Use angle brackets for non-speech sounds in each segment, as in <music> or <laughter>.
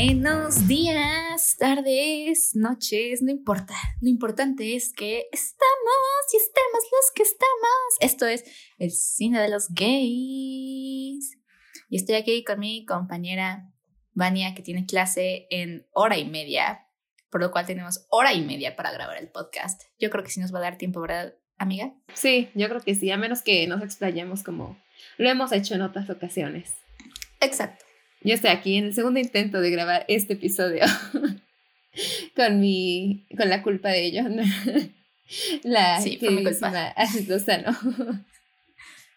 Buenos días, tardes, noches, no importa. Lo importante es que estamos y estemos los que estamos. Esto es el cine de los gays. Y estoy aquí con mi compañera Vania, que tiene clase en hora y media, por lo cual tenemos hora y media para grabar el podcast. Yo creo que sí nos va a dar tiempo, ¿verdad, amiga? Sí, yo creo que sí, a menos que nos explayemos como lo hemos hecho en otras ocasiones. Exacto. Yo estoy aquí en el segundo intento de grabar este episodio <laughs> con mi con la culpa de ellos. <laughs> la sí, fue mi culpa. <laughs>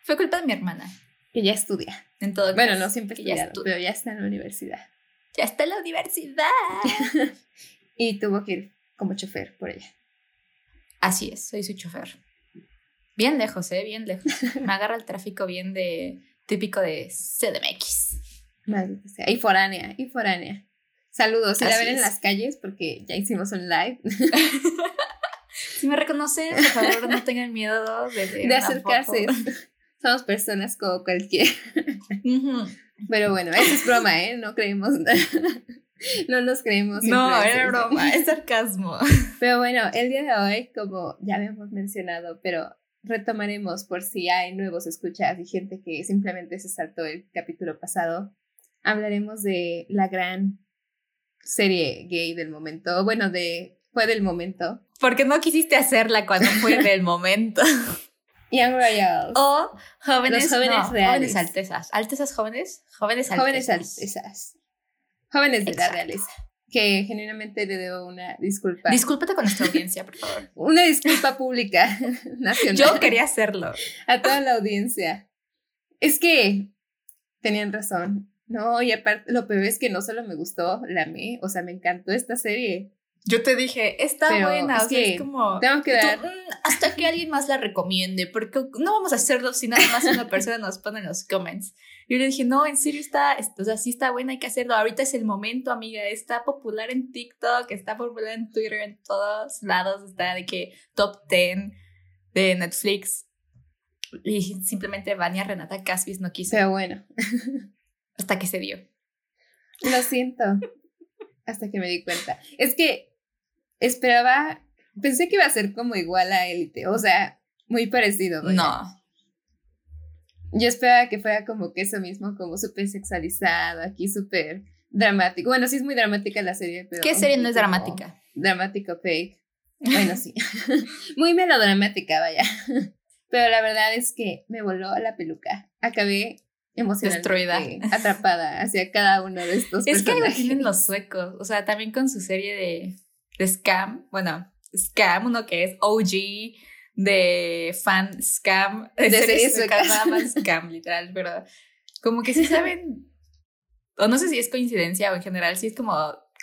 fue culpa de mi hermana. Que ya estudia. En todo bueno, no siempre estudia, pero ya está en la universidad. Ya está en la universidad. y tuvo que ir como chofer por ella. Así es, soy su chofer. Bien lejos, ¿eh? Bien lejos. Me agarra el tráfico bien de típico de CDMX. Y foránea, y foránea. Saludos, si la ven en las calles porque ya hicimos un live. <laughs> <laughs> si me reconocen, por favor, no tengan miedo de, de acercarse. <laughs> Somos personas como cualquier. Pero bueno, eso es broma, ¿eh? No creemos No nos creemos. No, era broma, es sarcasmo. Pero bueno, el día de hoy, como ya habíamos mencionado, pero retomaremos por si hay nuevos escuchas y gente que simplemente se saltó el capítulo pasado hablaremos de la gran serie gay del momento. Bueno, de fue del momento. Porque no quisiste hacerla cuando fue <laughs> del momento. Young Royals. O jóvenes, Los jóvenes reales. Jóvenes altezas. ¿Altezas jóvenes? Jóvenes altezas. Jóvenes altezas. Jóvenes de la realeza. Que genuinamente le debo una disculpa. Discúlpate con nuestra audiencia, por favor. <laughs> una disculpa pública <laughs> nacional. Yo quería hacerlo. A toda la audiencia. Es que tenían razón. No, y aparte, lo peor es que no solo me gustó, la amé, o sea, me encantó esta serie. Yo te dije, está buena, o sea, es como... Tengo que dar... Mm, hasta que alguien más la recomiende, porque no vamos a hacerlo si nada más una persona nos pone en los comments. Yo le dije, no, en serio está, o sea, sí está buena, hay que hacerlo. Ahorita es el momento, amiga, está popular en TikTok, está popular en Twitter, en todos lados, está de que top 10 de Netflix. Y simplemente Vania Renata Caspis no quiso. Pero bueno. <laughs> hasta que se dio. Lo siento. hasta que me di cuenta. Es que esperaba, pensé que iba a ser como igual a Élite, o sea, muy parecido. No. Yo esperaba que fuera como que eso mismo, como súper sexualizado, aquí súper dramático. Bueno, sí es muy dramática la serie, pero... ¿Qué serie no es dramática? Dramático fake. Bueno, sí. <laughs> muy melodramática, vaya. Pero la verdad es que me voló la peluca. Acabé emocionalmente <laughs> atrapada hacia cada uno de estos es personajes. Es que tienen los suecos, o sea, también con su serie de, de Scam, bueno, Scam, uno que es OG de fan Scam, <laughs> de, de series suecas, nada más Scam, literal, pero como que sí saben, o no sé si es coincidencia o en general, sí es como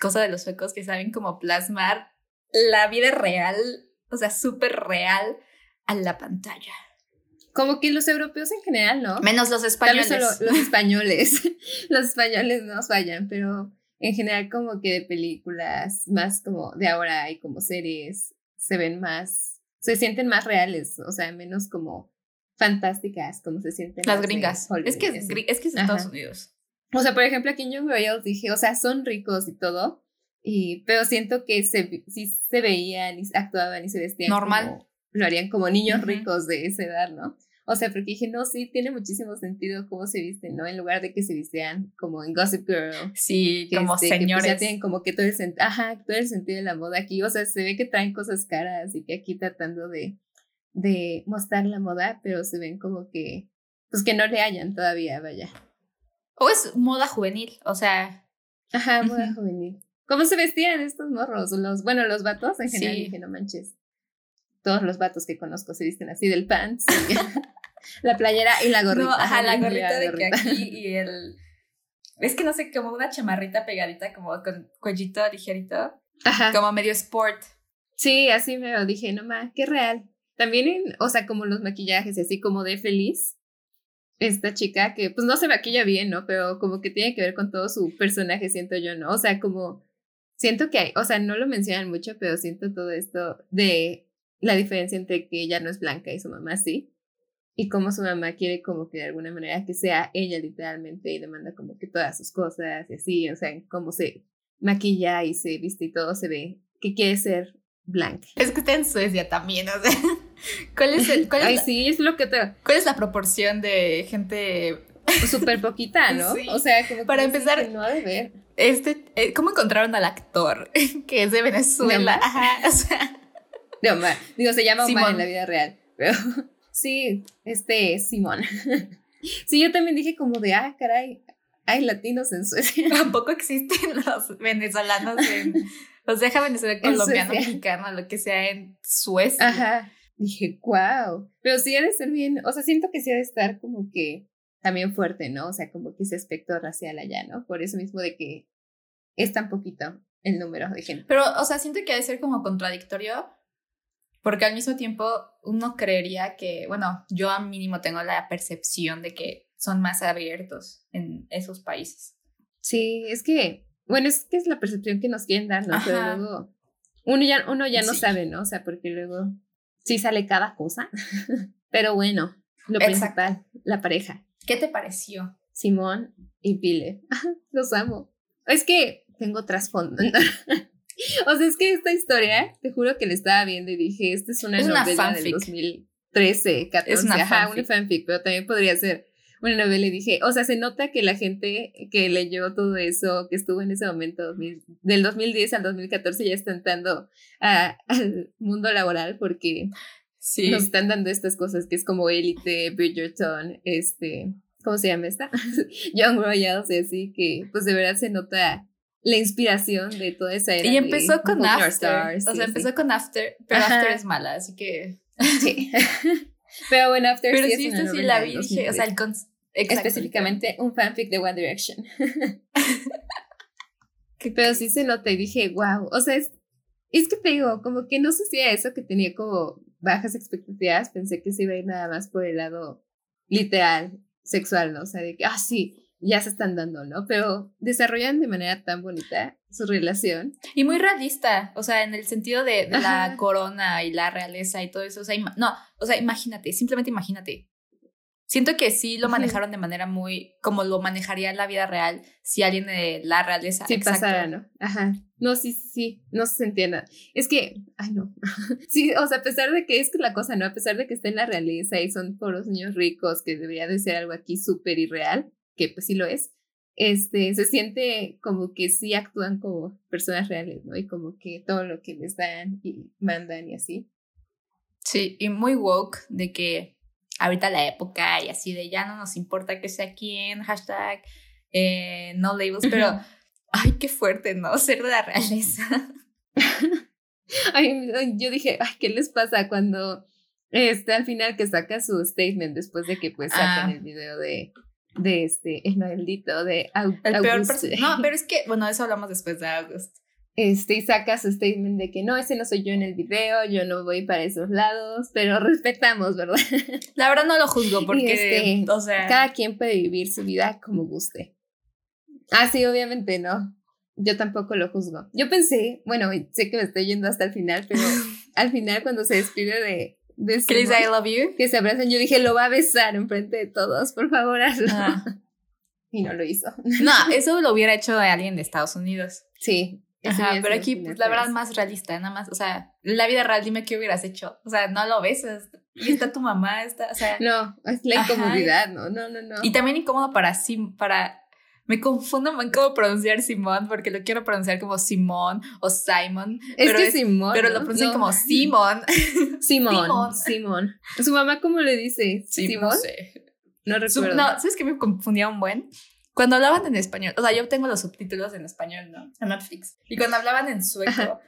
cosa de los suecos que saben como plasmar la vida real, o sea, súper real a la pantalla. Como que los europeos en general, ¿no? Menos los españoles. los <laughs> españoles. <laughs> los españoles no fallan, pero en general como que de películas más como de ahora y como series se ven más, se sienten más reales, o sea, menos como fantásticas, como se sienten las gringas. Es que es, es, que es Estados Unidos. O sea, por ejemplo, aquí en Young Royals dije, o sea, son ricos y todo, y, pero siento que se, sí se veían y actuaban y se vestían normal. Lo harían como niños ricos de esa edad, ¿no? O sea, porque dije, no, sí, tiene muchísimo sentido cómo se visten, ¿no? En lugar de que se vistean como en Gossip Girl. Sí, como este, señores. Que ya tienen como que todo el, Ajá, todo el sentido de la moda aquí. O sea, se ve que traen cosas caras y que aquí tratando de, de mostrar la moda, pero se ven como que, pues que no le hayan todavía, vaya. O es moda juvenil, o sea. Ajá, moda juvenil. ¿Cómo se vestían estos morros? Los, bueno, los vatos en general, dije, no manches. Todos los vatos que conozco se visten así del pants. <laughs> La playera y la gorrita. No, ajá, la gorrita de que aquí <laughs> y el... Es que no sé, como una chamarrita pegadita, como con cuellito ligerito. Ajá. Como medio sport. Sí, así me lo dije, nomás, qué real. También, en, o sea, como los maquillajes, así como de feliz. Esta chica que, pues no se maquilla bien, ¿no? Pero como que tiene que ver con todo su personaje, siento yo, ¿no? O sea, como, siento que hay, o sea, no lo mencionan mucho, pero siento todo esto de la diferencia entre que ella no es blanca y su mamá sí y como su mamá quiere como que de alguna manera que sea ella literalmente y demanda como que todas sus cosas y así, o sea, cómo se maquilla y se viste y todo se ve que quiere ser blanca. Es que está en Suecia también, o sea, <laughs> ¿cuál es el cuál es Ay, la, sí, es lo que te... cuál es la proporción de gente Súper poquita, ¿no? <laughs> Sí. O sea, como que Para empezar- que no ha de ver. este eh, cómo encontraron al actor <laughs> que es de Venezuela? Ajá, o sea, De Omar. Digo, se llama Omar Simón. en la vida real. Pero <laughs> sí, este es Simón. <laughs> Sí, yo también dije como de, ah, caray, hay latinos en Suecia. <laughs> tampoco existen los venezolanos en sea, deja Venezuela, En colombiano, mexicano, lo que sea en Suecia. Ajá. Dije, wow. Pero sí ha de ser bien, o sea, siento que sí ha de estar como que también fuerte, ¿no? O sea, como que ese aspecto racial allá, ¿no? Por eso mismo de que es tan poquito el número de gente. Pero, o sea, siento que ha de ser como contradictorio, porque al mismo tiempo uno creería que, bueno, yo a mínimo tengo la percepción de que son más abiertos en esos países. Sí, es que, bueno, es que es la percepción que nos quieren dar, ¿no? Pero luego uno ya, uno ya no Sí. sabe, ¿no? O sea, porque luego sí sale cada cosa. <laughs> Pero bueno, lo Exacto. principal, la pareja, ¿Qué te pareció? Simón y Pile. <laughs> Los amo. Es que tengo trasfondo. <laughs> <laughs> o sea, es que esta historia, te juro que la estaba viendo y dije, esta es una Es una novela del fanfic. 2013, 14, Es una ajá, fanfic. una fanfic, pero también podría ser una novela y dije, o sea, se nota que la gente que leyó todo eso, que estuvo en ese momento, 2000 del 2010 al 2014, ya está entrando a- <laughs> al mundo laboral porque Sí. nos están dando estas cosas que es como Elite, Bridgerton, este, ¿cómo se llama esta? <laughs> Young Royals y así que pues de verdad se nota la inspiración de toda esa era. Y empezó con After. Stars o y sea, así. empezó con After, pero Ajá. After es mala, así que. Sí. <laughs> Pero bueno, After Pero sí, sí, es una sí la vi, dije, o sea, 2003. el específicamente un fanfic de One Direction. <laughs> Pero sí se nota y dije, wow, o sea, es, es que te digo, como que no sé si a eso que tenía como bajas expectativas, pensé que se iba a ir nada más por el lado literal, sexual, ¿no? O sea, de que, ah, sí, ya se están dando, ¿no? Pero desarrollan de manera tan bonita su relación. Y muy realista, o sea, en el sentido de, de la corona y la realeza y todo eso. O sea, no, o sea, imagínate, simplemente imagínate. Siento que sí lo manejaron de manera muy como lo manejaría en la vida real si alguien de la realeza. Exacto. pasara, ¿no? Ajá. No, sí, sí, sí, no se entienda. Es que, ay, no. <laughs> sí, o sea, a pesar de que es que la cosa, ¿no? A pesar de que está en la realeza y son por los niños ricos, que debería de ser algo aquí súper irreal, que pues sí lo es, este, se siente como que sí actúan como personas reales, ¿no? Y como que todo lo que les dan y mandan y así. Sí, y muy woke de que ahorita la época y así de ya no nos importa que sea quién, hashtag, eh, no labels, pero ay, qué fuerte, ¿no? <laughs> Ser de la realeza. <laughs> Ay, ay, yo dije, ay, ¿qué les pasa cuando este al final que saca su statement después de que pues sacan Ah. el video de de este el maldito de Au- El peor No, pero es <laughs> que, bueno, eso hablamos después de August. este y saca su statement de que no, ese no soy yo en el video, yo no voy para esos lados, pero respetamos, ¿verdad? <laughs> La verdad no lo juzgo porque, este, o sea, Cada quien puede vivir su vida como guste. Ah, sí, obviamente, ¿no? Yo tampoco lo juzgo. Yo pensé, bueno, sé que me estoy yendo hasta el final, pero <laughs> al final cuando se despide de, de dice I love you. que se abrazan, yo dije, lo va a besar enfrente de todos, por favor, hazlo. Ah. <laughs> Y no lo hizo. <laughs> No, eso lo hubiera hecho alguien de Estados Unidos. Sí. Ajá, pero aquí, pues la verdad, más realista, nada más. O sea, en la vida real, dime qué hubieras hecho. O sea, no lo besas. Y está tu mamá, está, o sea. <laughs> No, es la Ajá. incomodidad, no, no, no, no. Y también incómodo para Sim, para. Me confundo en cómo pronunciar Simón, porque lo quiero pronunciar como Simón o Simon. es pero que es- Simón. Pero lo pronuncian No. como <laughs> Simón. Simón. Simón. ¿Su mamá cómo le dice? Sí, ¿Simón? no sé. No Su- recuerdo. no, ¿sabes qué me confundía un buen? Cuando hablaban en español, o sea, yo tengo los subtítulos en español, ¿no? En Netflix. Y cuando hablaban en sueco, Ajá.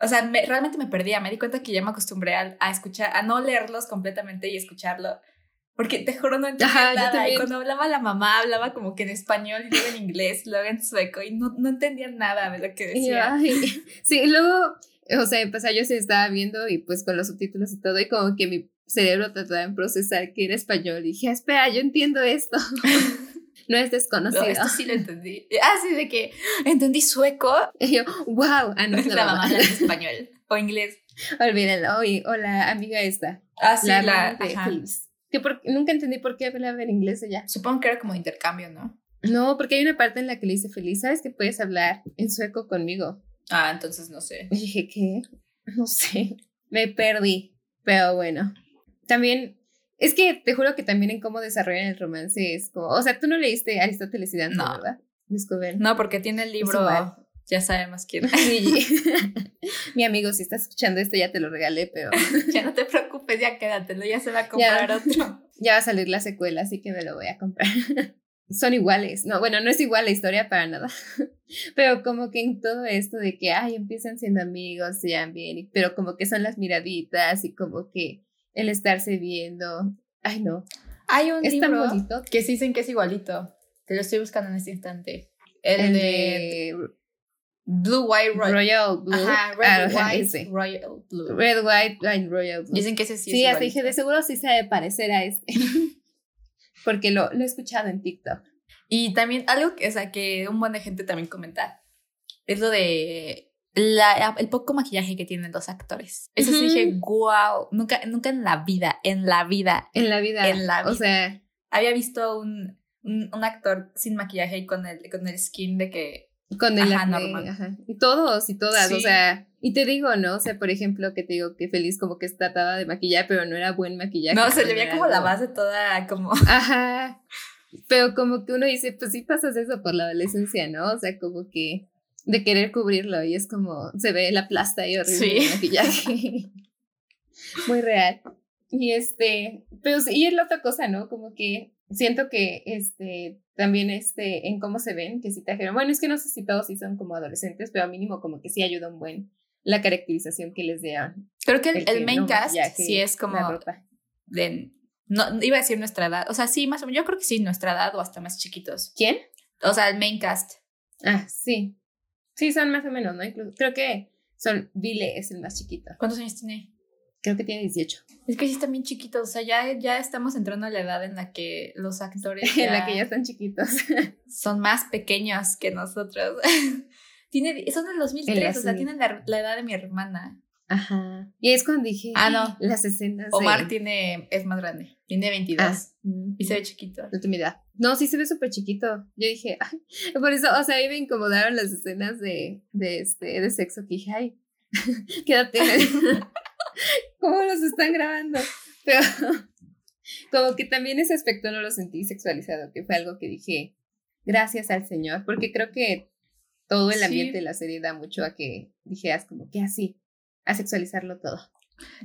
o sea, me- realmente me perdía. Me di cuenta que ya me acostumbré a, a escuchar, a no leerlos completamente y escucharlo. Porque te juro, no entendía Ajá, nada. Y cuando hablaba la mamá, hablaba como que en español, y luego en inglés, luego en sueco, y no, no entendía nada de lo que Y decía. ay, <laughs> sí, y luego, o sea, pues yo se estaba viendo y pues con los subtítulos y todo, y como que mi cerebro trataba de procesar que era español. Y dije, "Ah, espera, yo entiendo esto. <laughs> no es No, desconocido. esto sí lo entendí. Ah, sí, de que entendí sueco. Y yo, wow, ah, no <laughs> es la, la, mamá mamá. hablando español o inglés. Olvídenlo, y, o la amiga esta, Ah, sí, la, la, hermana de ajá. Que por, nunca entendí por qué hablaba en inglés ella. Supongo que era como intercambio, ¿no? No, porque hay una parte en la que le dice feliz, ¿sabes que puedes hablar en sueco conmigo? Ah, entonces no sé. Y dije, ¿qué? No sé. Me perdí. Pero bueno. También, es que te juro que también en cómo desarrollan el romance es como, o sea, tú no leíste Aristóteles y Dante, No. ¿verdad? Descubren. No, porque tiene el libro. Ya sabemos quién. <laughs> Sí. <laughs> Mi amigo, si estás escuchando esto, ya te lo regalé, pero <laughs> ya no te preocupes, ya quédatelo, ya se va a comprar otro. ya va a salir la secuela, así que me lo voy a comprar. Son iguales. No, bueno, no es igual la historia para nada. Pero como que en todo esto de que, ay, empiezan siendo amigos, se llevan bien, pero como que son las miraditas y como que el estarse viendo. Ay, no. Hay un Es tan libro bonito. que sí dicen que es igualito. Te lo estoy buscando en este instante. El, El de, de Blue White Royal. Royal Blue. Ajá, Red Ah, White ese. Royal Blue. Red, White, and Royal Blue. Dicen que ese sí, Sí, es hasta dije, de seguro sí se debe parecer a este. <laughs> Porque lo, lo he escuchado en TikTok. Y también algo que, o sea, que un buen de gente también comenta es lo de la- el poco maquillaje que tienen los actores. Eso sí Ujú. dije, wow, nunca, nunca en la vida, en la vida En la vida. En la O vida. sea, había visto un, un, un actor sin maquillaje y con el, con el skin de que con el Ajá, normal. ajá. Y todos y todas, o Sí. sea, y te digo, ¿no? O sea, por ejemplo, que te digo que feliz como que trataba de maquillar, pero no era buen maquillaje. no, se le veía como la base toda como <laughs> <laughs> Ajá. Pero como que uno dice, pues sí pasas eso por la adolescencia, ¿no? O sea, como que de querer cubrirlo y es como se ve la plasta y horrible Sí. el maquillaje. <laughs> Muy real. Y este, pero sí, y es la otra cosa, ¿no? Como que siento que este también este en cómo se ven, que sí trajeron. Bueno, es que no sé si todos sí son como adolescentes, pero mínimo como que sí ayuda un buen la caracterización que les dieron. Creo que el, El main no cast sí es como de no iba a decir nuestra edad, o sea, sí más o menos, yo creo que sí nuestra edad o hasta más chiquitos. ¿Quién? O sea, el main cast. Ah, sí. Sí, son más o menos, ¿no? Incluso, creo que son Vile es el más chiquito. ¿Cuántos años tiene? Creo que tiene 18. Es que sí están bien chiquitos, o sea, ya, ya estamos entrando a la edad en la que los actores <laughs> En la que ya están chiquitos. <laughs> son más pequeños que nosotros. <laughs> Tiene, son del 2003, El o sea, tienen la, la edad de mi hermana. Ajá. Y es cuando dije. Ah, no. Las escenas. de- Omar tiene, es más grande, tiene 22 Ah, y se ve chiquito. de tu edad. No, sí se ve súper chiquito. Yo dije, ay, por eso, o sea, a mí me incomodaron las escenas de, de, este, de sexo que dije, ay, quédate. ¿Cómo los están grabando? <laughs> Pero como que también ese aspecto no lo sentí sexualizado, que fue algo que dije, gracias al Señor, porque creo que todo el Sí. ambiente de la serie da mucho a que dijeras como que así, a sexualizarlo todo.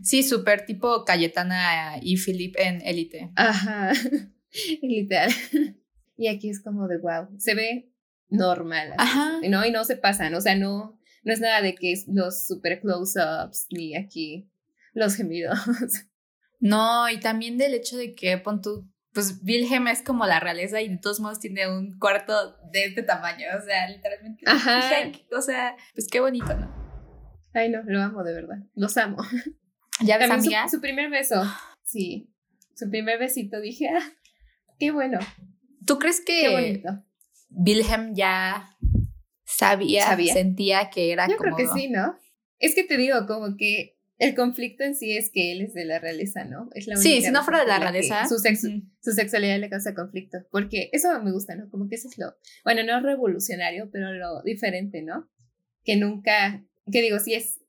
Sí, súper tipo Cayetana y Philip en Élite. Ajá, <laughs> literal. Y aquí es como de wow, se ve normal. así, Ajá. ¿no? Y no se pasan, o sea, no, no es nada de que los super close-ups ni aquí los gemidos. <laughs> No, y también del hecho de que, pon tú, pues Wilhelm es como la realeza y de todos modos tiene un cuarto de este tamaño, o sea, literalmente. Ajá. dije, "Ay, qué- o sea, pues qué bonito, ¿no? Ay, no, lo amo de verdad, los amo. <laughs> ¿Ya ves, También su, amiga? su primer beso, sí, su primer besito, dije, ah, qué bueno, ¿Tú crees qué que bonito. Wilhelm ya sabía, ¿Sabía? sentía que era Yo creo que sí, ¿no? Es que te digo, como que el conflicto en sí es que él es de la realeza, ¿no? Es la Sí, única si no fuera de la realeza. Su, sexo, ujú. su sexualidad le causa conflicto, porque eso me gusta, ¿no? Como que eso es lo, bueno, no revolucionario, pero lo diferente, ¿no? Que nunca, que digo, sí es,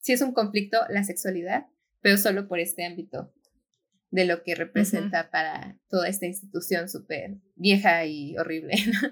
sí es un conflicto la sexualidad, pero solo por este ámbito de lo que representa para toda esta institución súper vieja y horrible, <laughs> ¿no?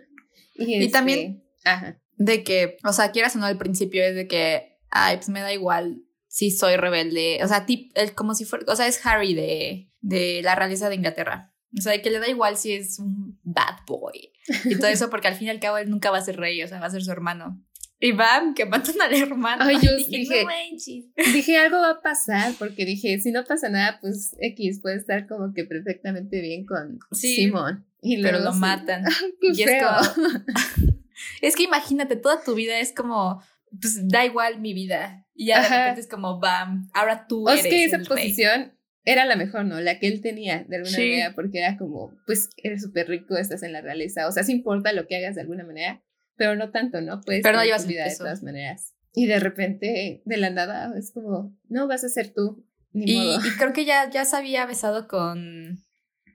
Y este, también- Ajá. De que, o sea, quieras o no, al principio es de que, ay, pues me da igual si soy rebelde. O sea, tip, el- como si fuera, o sea, es Harry de, de la realeza de Inglaterra. O sea, de que le da igual si es un bad boy. Y todo eso, porque al fin y al cabo él nunca va a ser rey, o sea, va a ser su hermano. Y bam, que matan al hermano. Ay, yo dije- "No manches". Dije, algo va a pasar, porque dije, si no pasa nada, pues X puede estar como que perfectamente bien con Sí, Simón. Y Pero luego lo sí. matan. <laughs> Y es como- <laughs> Es que imagínate, toda tu vida es como, pues da igual mi vida. Y ya de Ajá. repente es como, bam, ahora tú O eres es que esa el rey. posición era la mejor, ¿no? La que él tenía, de alguna Sí. manera, porque era como, pues eres súper rico, estás en la realeza. O sea, sí importa lo que hagas de alguna manera, pero no tanto, ¿no? Puedes Pero no llevas vida de todas maneras. Y de repente, de la nada, es como, no, vas a ser tú. Ni Y, modo. y creo que ya, ya se había besado con,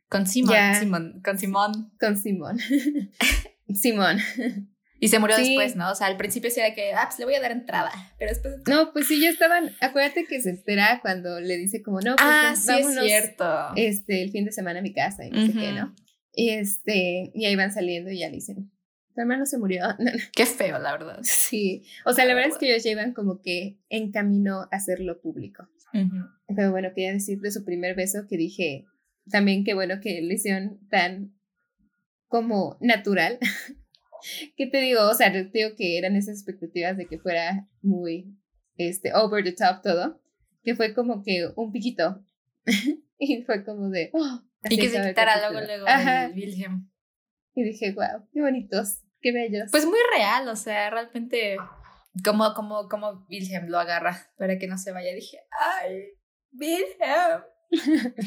con Simón, Ya. Simón, con Simón. Con Simón. <laughs> Simón. <laughs> Y se murió Sí. después, ¿no? O sea, al principio sí era que, ah, pues le voy a dar entrada. Pero después. No, pues sí, ya estaban. Acuérdate que se entera cuando le dice como, no, pues ah, ven, sí, vámonos es cierto. este, el fin de semana a mi casa y no sé qué. ¿no? Y este, y ahí van saliendo y ya le dicen, tu hermano se murió. <laughs> No, no, Qué feo, la verdad. sí. O sea, la verdad es que ellos iban como que en camino a hacerlo público. Ujú. Pero bueno, quería decir de su primer beso que dije también que bueno que le hicieron tan como natural. <laughs> ¿Qué te digo? O sea, te digo que eran esas expectativas de que fuera muy este over the top todo, que fue como que un piquito. <laughs> y fue como de oh, Y que se quitara luego, luego Ajá. el Wilhelm. Y dije, wow, qué bonitos, qué bellos. Pues muy real, o sea, realmente como, como, como Wilhelm lo agarra para que no se vaya. Dije, ay, Wilhelm. <laughs>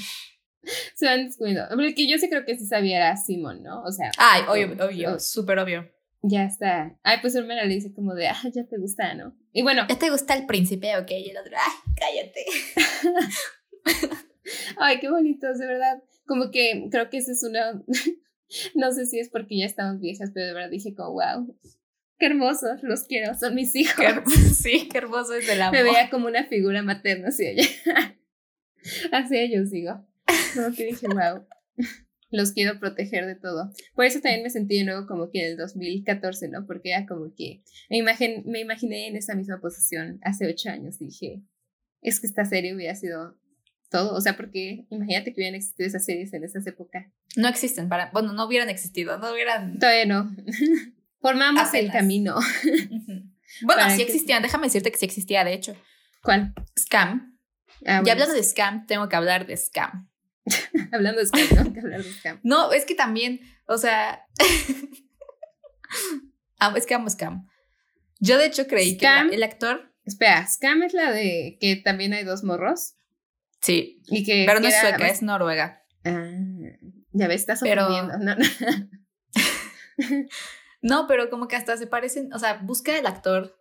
<laughs> se van descubriendo. Porque yo sí creo que sí sabía era Simón, ¿no? O sea, Ay, obvio, obvio, súper obvio. ya está. Ay, pues hermana le dice como de, ah, ya te gusta, ¿no? Y bueno, ¿Ya te gusta el príncipe? Ok, y el otro, ay, cállate. <laughs> Ay, qué bonitos, de verdad. Como que creo que esa es una. <laughs> no sé si es porque ya estamos viejas, pero de verdad dije como, wow, qué hermosos, los quiero, son mis hijos. Qué sí, qué hermoso es el amor. Me veía como una figura materna hacia ella. hacia ellos, digo. Como que dije, wow, los quiero proteger de todo. Por eso también me sentí de nuevo como que en el 2014, ¿no? Porque era como que me, me imaginé en esa misma posición hace ocho años y dije, es que esta serie hubiera sido todo. O sea, porque imagínate que hubieran existido esas series en esas épocas. No existen para, bueno, no hubieran existido, no hubieran. Todavía no. <laughs> Formamos el camino. Bueno, sí que- existían, déjame decirte que sí existía, de hecho. ¿Cuál? Scam. Ah, Y bueno, hablando de scam, tengo que hablar de scam. <laughs> hablando de scam, ¿no? Hablar de scam. No, es que también, o sea. <laughs> Es que amo scam. Yo de hecho creí Scam. que el actor. Espera, Scam es la de que también hay dos morros. Sí, Y que pero no es sueca, es noruega. Ah, ya ves, estás Pero-. No, no. <laughs> No, pero como que hasta se parecen. O sea, busca el actor.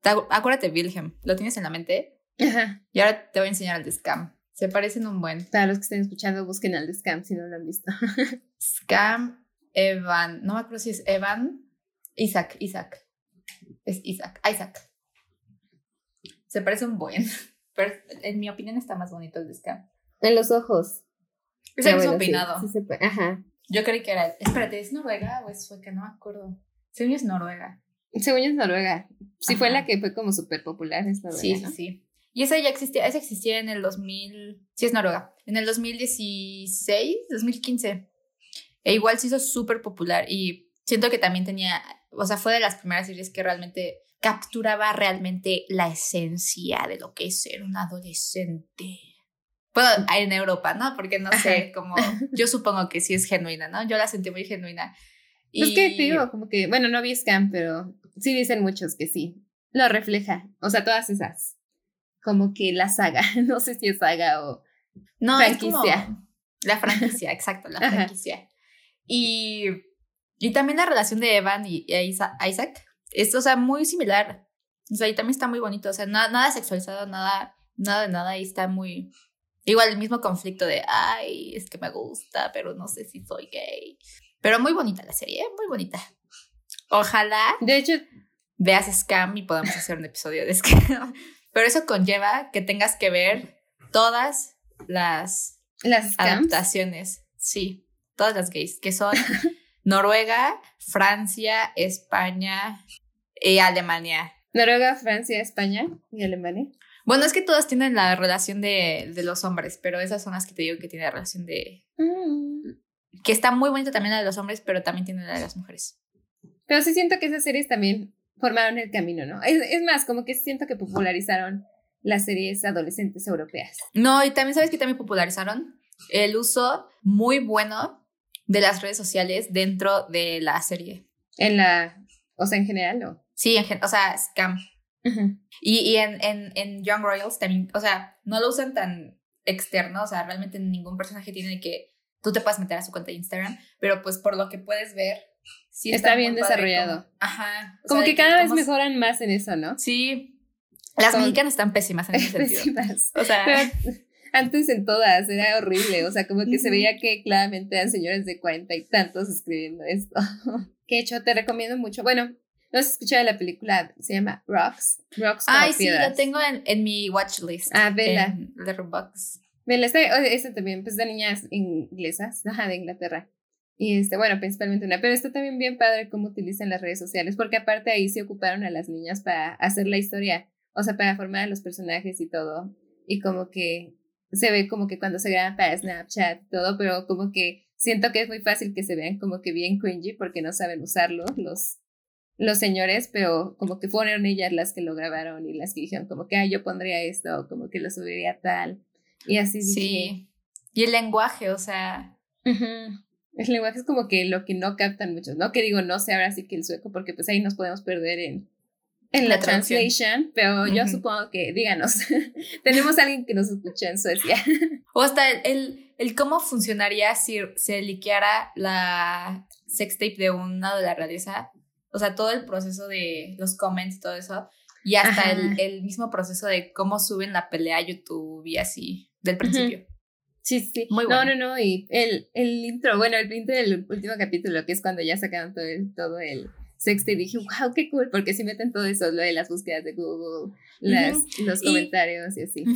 Te acu- Acuérdate, Wilhelm, ¿lo tienes en la mente? Ajá. Y ahora te voy a enseñar el de scam. Se parecen un buen. Para los que estén escuchando, busquen al de Scam si no lo han visto. <laughs> Scam Evan. No me acuerdo si es Evan. Isaac, Isaac. Es Isaac, Isaac. Se parece un buen. <laughs> Pero en mi opinión está más bonito el de Scam. En los ojos. Es el sí, sí se puede. Ajá. Yo creí que era. Espérate, ¿es noruega o es sueca? No me acuerdo. Según es noruega. Según es Noruega. Sí fue la que fue como súper popular, es Noruega, Sí, sí, ¿no? sí. Y esa ya existía, esa existía en el 2000, sí es Noruega, en el 2016, 2015. E igual se hizo súper popular y siento que también tenía, o sea, fue de las primeras series que realmente capturaba realmente la esencia de lo que es ser un adolescente. Bueno, en Europa, ¿no? Porque no sé, como, <laughs> yo supongo que sí es genuina, ¿no? Yo la sentí muy genuina. Y- que te digo, como que, bueno, no vi Scam, pero sí dicen muchos que sí. Lo refleja. O sea, todas esas. Como que la saga. <laughs> No sé si es saga o. No, Franquicia. Es como la franquicia, exacto, la <laughs> franquicia. Y, y también la relación de Evan y, y Isa- Isaac es, o sea, muy similar. O sea, y también está muy bonito. O sea, na- nada sexualizado, nada, nada de nada. Y está muy. Igual el mismo conflicto de, ay, es que me gusta, pero no sé si soy gay. Pero muy bonita la serie, ¿eh? muy bonita. Ojalá De hecho, veas Scam y podamos hacer un episodio de Scam. <laughs> Pero eso conlleva que tengas que ver todas las adaptaciones. Sí, todas las gays, que son <laughs> Noruega, Francia, España y Alemania. Noruega, Francia, España y Alemania. Bueno, es que todas tienen la relación de, de los hombres, pero esas son las que te digo que tiene la relación de... Mm. Que está muy bonita también la de los hombres, pero también tiene la de las mujeres. Pero sí siento que esas series también formaron el camino, ¿no? Es, es más, como que siento que popularizaron las series adolescentes europeas. No, y también sabes que también popularizaron el uso muy bueno de las redes sociales dentro de la serie. En la, o sea, en general, ¿no? Sí, en o sea, scam. Ujú. Y, y en, en, en Young Royals también, o sea, no lo usan tan externo, o sea, realmente ningún personaje tiene que tú te puedas meter a su cuenta de Instagram, pero pues por lo que puedes ver, sí Está bien desarrollado. como- ajá. o Como sea, que de cada vez mejoran más en eso, ¿no? Sí. Las Son- mexicanas están pésimas en <laughs> ese sentido. Pésimas. O sea, Pero Antes en todas, era horrible. O sea, como que se veía que claramente eran señores de cuarenta y tantos escribiendo esto. <laughs> que hecho, te recomiendo mucho. Bueno, no has escuchado la película, se llama Rocks. Rocks Ay, sí, la tengo en, en mi watchlist. Ah, vela. Letterboxd. Vela, esta, esta también, pues de niñas inglesas, ajá, de Inglaterra. Y este, bueno, principalmente una, pero está también bien padre cómo utilizan las redes sociales, porque aparte ahí se ocuparon a las niñas para hacer la historia, o sea, para formar a los personajes y todo. Y como que se ve como que cuando se graban para Snapchat, todo, pero como que siento que es muy fácil que se vean como que bien cringy porque no saben usarlo los, los señores, pero como que fueron ellas las que lo grabaron y las que dijeron como que, ah, yo pondría esto, como que lo subiría tal. Y así dije. Sí. Y el lenguaje, o sea. El lenguaje es como que lo que no captan muchos, ¿no? Que digo, no sé ahora sí que el sueco, porque pues ahí nos podemos perder en, en la, translation, pero yo supongo que, díganos, <laughs> tenemos a alguien que nos escucha en Suecia. o hasta el, el, cómo funcionaría si se liqueara la sextape de una de la realeza, o sea, todo el proceso de los comments todo eso, y hasta el, el, mismo proceso de cómo suben la pelea a YouTube y así, del principio. Sí, sí. Muy bueno. No, no, no. Y el, el intro, bueno, el intro del último capítulo, que es cuando ya sacaron todo el, todo el sexto y dije, wow, qué cool, porque si meten todo eso, lo de las búsquedas de Google, las, los comentarios y, así. <laughs>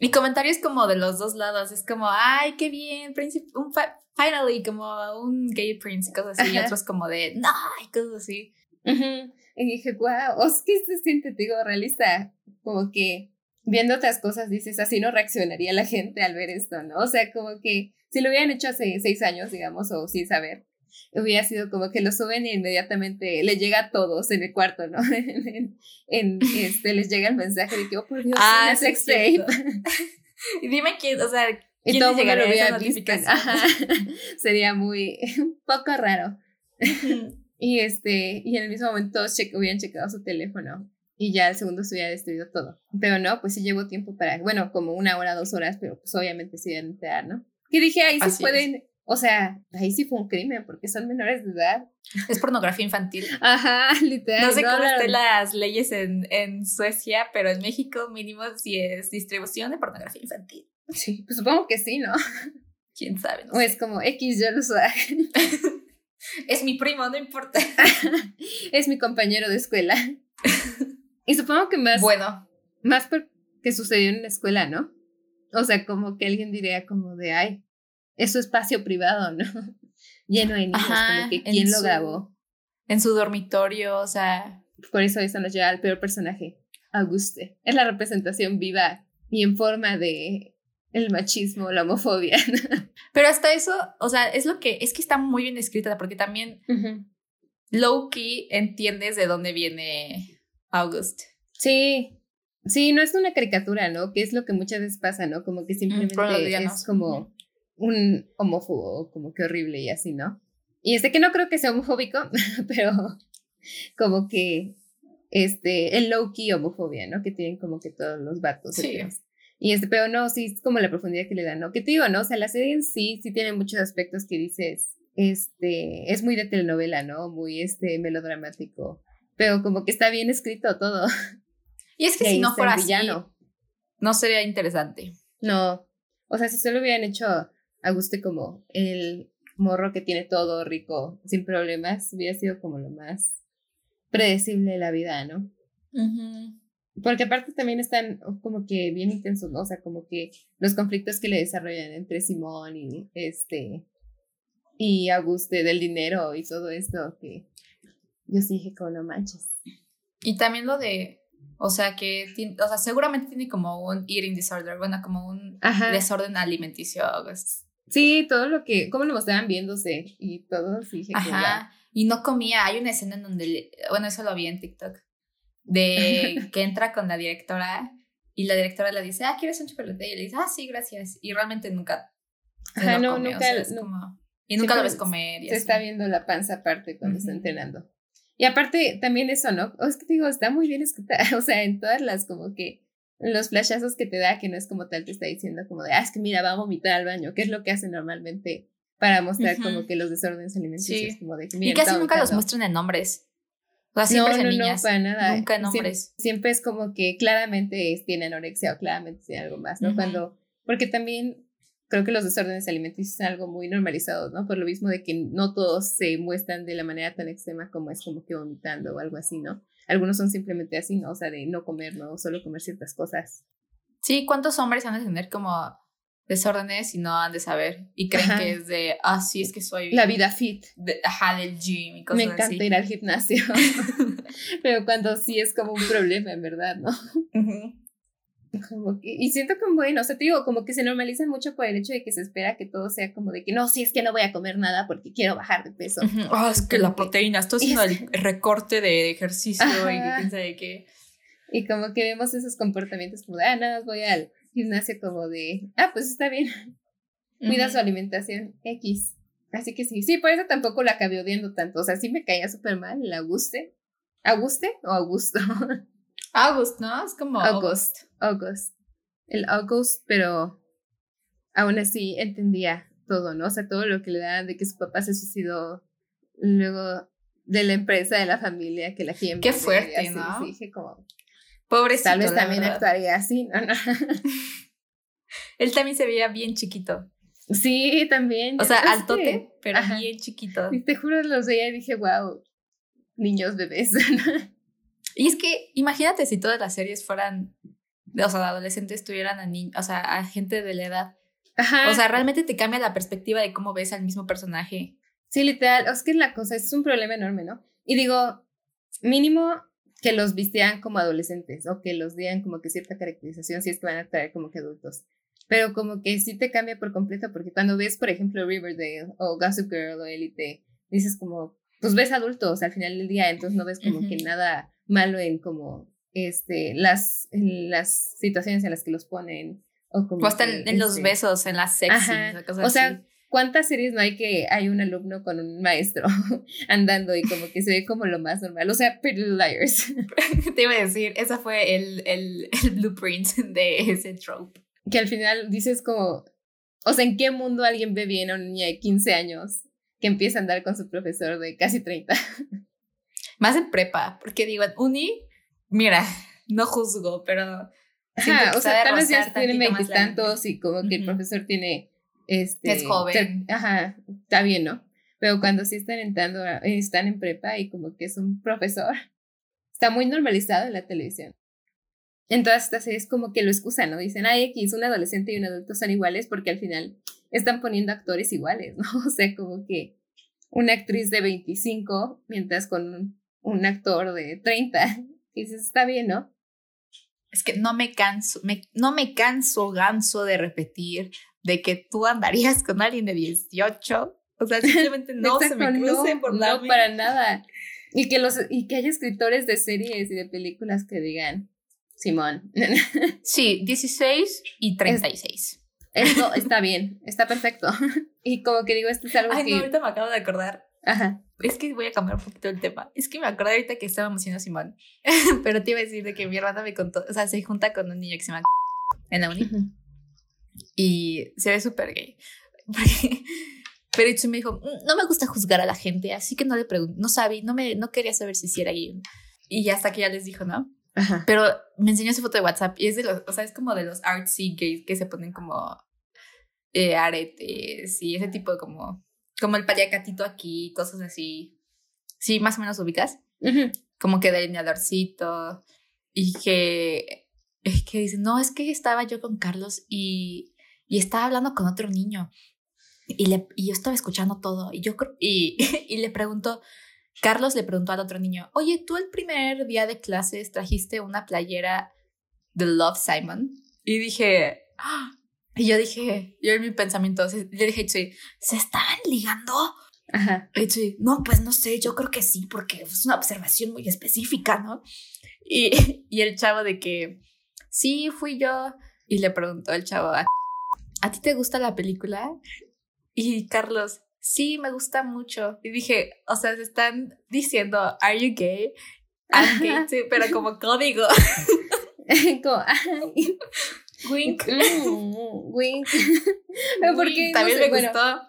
Y comentarios como de los dos lados, es como, ay, qué bien, un finally, como un gay prince y cosas así, y otros como de, no, y cosas así. Y dije, wow, ¿os qué se siente, digo, realista? Como que viendo otras cosas dices, así no reaccionaría la gente al ver esto, ¿no? O sea, como que si lo hubieran hecho hace seis años, digamos, o sin saber, hubiera sido como que lo suben y inmediatamente le llega a todos en el cuarto, ¿no? <laughs> en, este, les llega el mensaje de que, oh, por Dios, ah, una sex tape. <laughs> y dime quién, o sea, ¿quién y todo lo hubiera visto. <laughs> Sería muy, un poco raro. y este, y en el mismo momento hubieran checado su teléfono y ya el segundo se hubiera destruido todo. Pero no, pues sí llevo tiempo para, bueno, como una hora, dos horas, pero pues obviamente sí deben enterar, ¿no? Que dije, ahí sí pueden, o sea, ahí sí fue un crimen porque son menores de edad. Es pornografía infantil. <laughs> Ajá, literal. No sé cómo estén las leyes en, en Suecia, pero en México mínimo sí es distribución de pornografía infantil. Sí, pues supongo que sí, ¿no? Quién sabe. o es como X, yo lo soy. <laughs> es mi primo, no importa. <laughs> es mi compañero de escuela. Y supongo que más. Bueno. Más porque sucedió en la escuela, ¿no? O sea, como que alguien diría como de, ay, es su espacio privado, ¿no? <laughs> Lleno de niños, como que quién lo grabó. En su dormitorio, o sea. Por eso eso nos lleva al peor personaje, Auguste. Es la representación viva y en forma de el machismo, la homofobia. <laughs> Pero hasta eso, o sea, es lo que, es que está muy bien escrita, porque también low key entiendes de dónde viene August. Sí, sí, no es una caricatura, ¿no? Que es lo que muchas veces pasa, ¿no? Como que simplemente es como un homófobo, como que horrible y así, ¿no? Y este que no creo que sea homofóbico, <laughs> pero como que este, el low-key homofobia, ¿no? Que tienen como que todos los vatos. Sí. Y este, pero no, sí, es como la profundidad que le dan, ¿no? Que te digo, ¿no? O sea, la serie en sí, sí tiene muchos aspectos que dices, este, es muy de telenovela, ¿no? Muy, este, melodramático pero como que está bien escrito todo. Y es que si no fuera así, no sería interesante. No, o sea, si solo hubieran hecho a Guste como el morro que tiene todo rico, sin problemas, hubiera sido como lo más predecible de la vida, ¿no? Porque aparte también están como que bien intensos, ¿no? O sea, como que los conflictos que le desarrollan entre Simón y este y Auguste del dinero y todo esto que yo sí dije, como no manches. Y también lo de, o sea, que, o sea, seguramente tiene como un eating disorder, bueno, como un desorden alimenticio. Sí, todo lo que, como lo mostraban viéndose y todo, sí dije Ajá. Y no comía, hay una escena en donde, bueno, eso lo vi en TikTok, de <laughs> que entra con la directora y la directora le dice, ah, ¿quieres un chocolate? Y le dice, ah, sí, gracias. Y realmente nunca. Ajá, no, nunca. y nunca lo ves comer. se está viendo la panza aparte cuando está entrenando. Y aparte, también eso, ¿no? es que te digo, está muy bien escuchada, <laughs> o sea, en todas las como que los flashazos que te da, que no es como tal, te está diciendo como de, ah, es que mira, va a vomitar al baño, que es lo que hacen normalmente para mostrar como que los desórdenes alimenticios, como de que Y casi nunca los muestran en nombres. O sea, siempre no, no, niñas. no, para nada. Nunca en nombres. Siempre, es como que claramente tiene anorexia o claramente tiene algo más, ¿no? Cuando porque también creo que los desórdenes alimenticios son algo muy normalizado, ¿no? Por lo mismo de que no todos se muestran de la manera tan extrema como es como que vomitando o algo así, ¿no? Algunos son simplemente así, ¿no? O sea, de no comer, ¿no? Solo comer ciertas cosas. Sí, ¿cuántos hombres han de tener como desórdenes y no han de saber? Y creen que es de, ah, sí, es que soy... La vida fit. ajá, del gym y cosas así. Me encanta ir al gimnasio. <laughs> Pero cuando sí es como un problema, en verdad, ¿no? Y siento que bueno, o sea, te digo, como que se normaliza mucho por el hecho de que se espera que todo sea como de que no, si es que no voy a comer nada porque quiero bajar de peso. Ah, es que la proteína, estoy haciendo el recorte de ejercicio y piensa de que. Y como que vemos esos comportamientos como de, ah, no, voy al gimnasio como de, ah, pues está bien. <laughs> Cuida su alimentación X. Así que sí, sí, por eso tampoco la acabé odiando tanto. O sea, sí me caía súper mal el Auguste. ¿Auguste o Augusto? <laughs> August, ¿no? Es como August. August. El August, pero aún así entendía todo, ¿no? O sea, todo lo que le daban de que su papá se suicidó luego de la empresa, de la familia, que la gente. Qué fuerte, ¿no? Sí, dije como. Pobrecito. Tal vez también actuaría así, ¿no? no. <laughs> Él también se veía bien chiquito. Sí, también. O sea, altote, pero bien chiquito. Y te juro, los veía y dije, wow, niños bebés. <laughs> Y es que imagínate si todas las series fueran, o sea, adolescentes tuvieran a niños, o sea, a gente de la edad. Ajá. O sea, realmente te cambia la perspectiva de cómo ves al mismo personaje. Sí, literal. Es que es la cosa, es un problema enorme, ¿no? Y digo, mínimo que los vistean como adolescentes o que los dieran como que cierta caracterización si es que van a traer como que adultos. Pero como que sí te cambia por completo porque cuando ves, por ejemplo, Riverdale o Gossip Girl o Elite, dices como, pues ves adultos al final del día, entonces no ves como que nada malo en como este las, en las situaciones en las que los ponen. O, como hasta en, los este besos, en las sexy, o sea, ¿cuántas series no hay que hay un alumno con un maestro <laughs> andando y como que se ve como lo más normal? O sea, Pretty Liars. <laughs> Te iba a decir, esa fue el, el, el blueprint de ese trope. Que al final dices como, o sea, ¿en qué mundo alguien ve bien a una niña de 15 años que empieza a andar con su profesor de casi 30? <laughs> Más en prepa, porque digo, uni, mira, no juzgo, pero. Ajá, o sea, tal vez ya tienen veintitantos y como que el profesor tiene. Este, es joven. Ajá, está bien, ¿no? Pero cuando sí están entrando, están en prepa y como que es un profesor, está muy normalizado en la televisión. En todas estas series como que lo excusan, ¿no? Dicen, ay, X, un adolescente y un adulto son iguales porque al final están poniendo actores iguales, <laughs> ¿no? O sea, como que una actriz de 25, mientras con un actor de 30. Y <laughs> dices, está bien, ¿no? Es que no me canso, me, no me canso ganso de repetir de que tú andarías con alguien de 18. O sea, simplemente <laughs> no se me cruce por No, para nada. Y que, los, y que haya escritores de series y de películas que digan, Simón. Sí, 16 y 36. Esto está bien, está perfecto. <laughs> Y como que digo, esto es algo Ay, que... No, ahorita me acabo de acordar. Ajá. Es que voy a cambiar un poquito el tema. Es que me acordé ahorita que estaba emocionado Simón. <laughs> Pero te iba a decir de que mi hermana me contó, o sea, se junta con un niño que se llama en la uni. Y se ve súper gay. <laughs> Pero Itsu me dijo, mm, no me gusta juzgar a la gente, así que no le pregunté, no sabía, no, me, no quería saber si era gay. Y hasta que ya les dijo, ¿no? Ajá. Pero me enseñó su foto de WhatsApp y es de los, o sea, es como de los artsy gays que se ponen como eh, aretes y ese tipo de como como el paliacatito aquí, cosas así. Sí, más o menos ubicas. Como que delineadorcito. Y que, es que dice, no, es que estaba yo con Carlos y, y estaba hablando con otro niño. Y, le, y yo estaba escuchando todo. Y yo y, <laughs> y le preguntó, Carlos le preguntó al otro niño, oye, tú el primer día de clases trajiste una playera de Love Simon. Y dije, ¡Ah! Y yo dije, yo en mi pensamiento, le dije, ¿se estaban ligando? Ajá. Y no, pues no sé, yo creo que sí, porque es una observación muy específica, ¿no? Y, <laughs> y el chavo de que, sí, fui yo. Y le preguntó el chavo, ¿a ti te gusta la película? Y Carlos, sí, me gusta mucho. Y dije, o sea, se están diciendo, ¿are you gay? I'm gay too, pero como código. <laughs> como, ay. Wink. Mm, wink. <laughs> Pero porque también me gustó.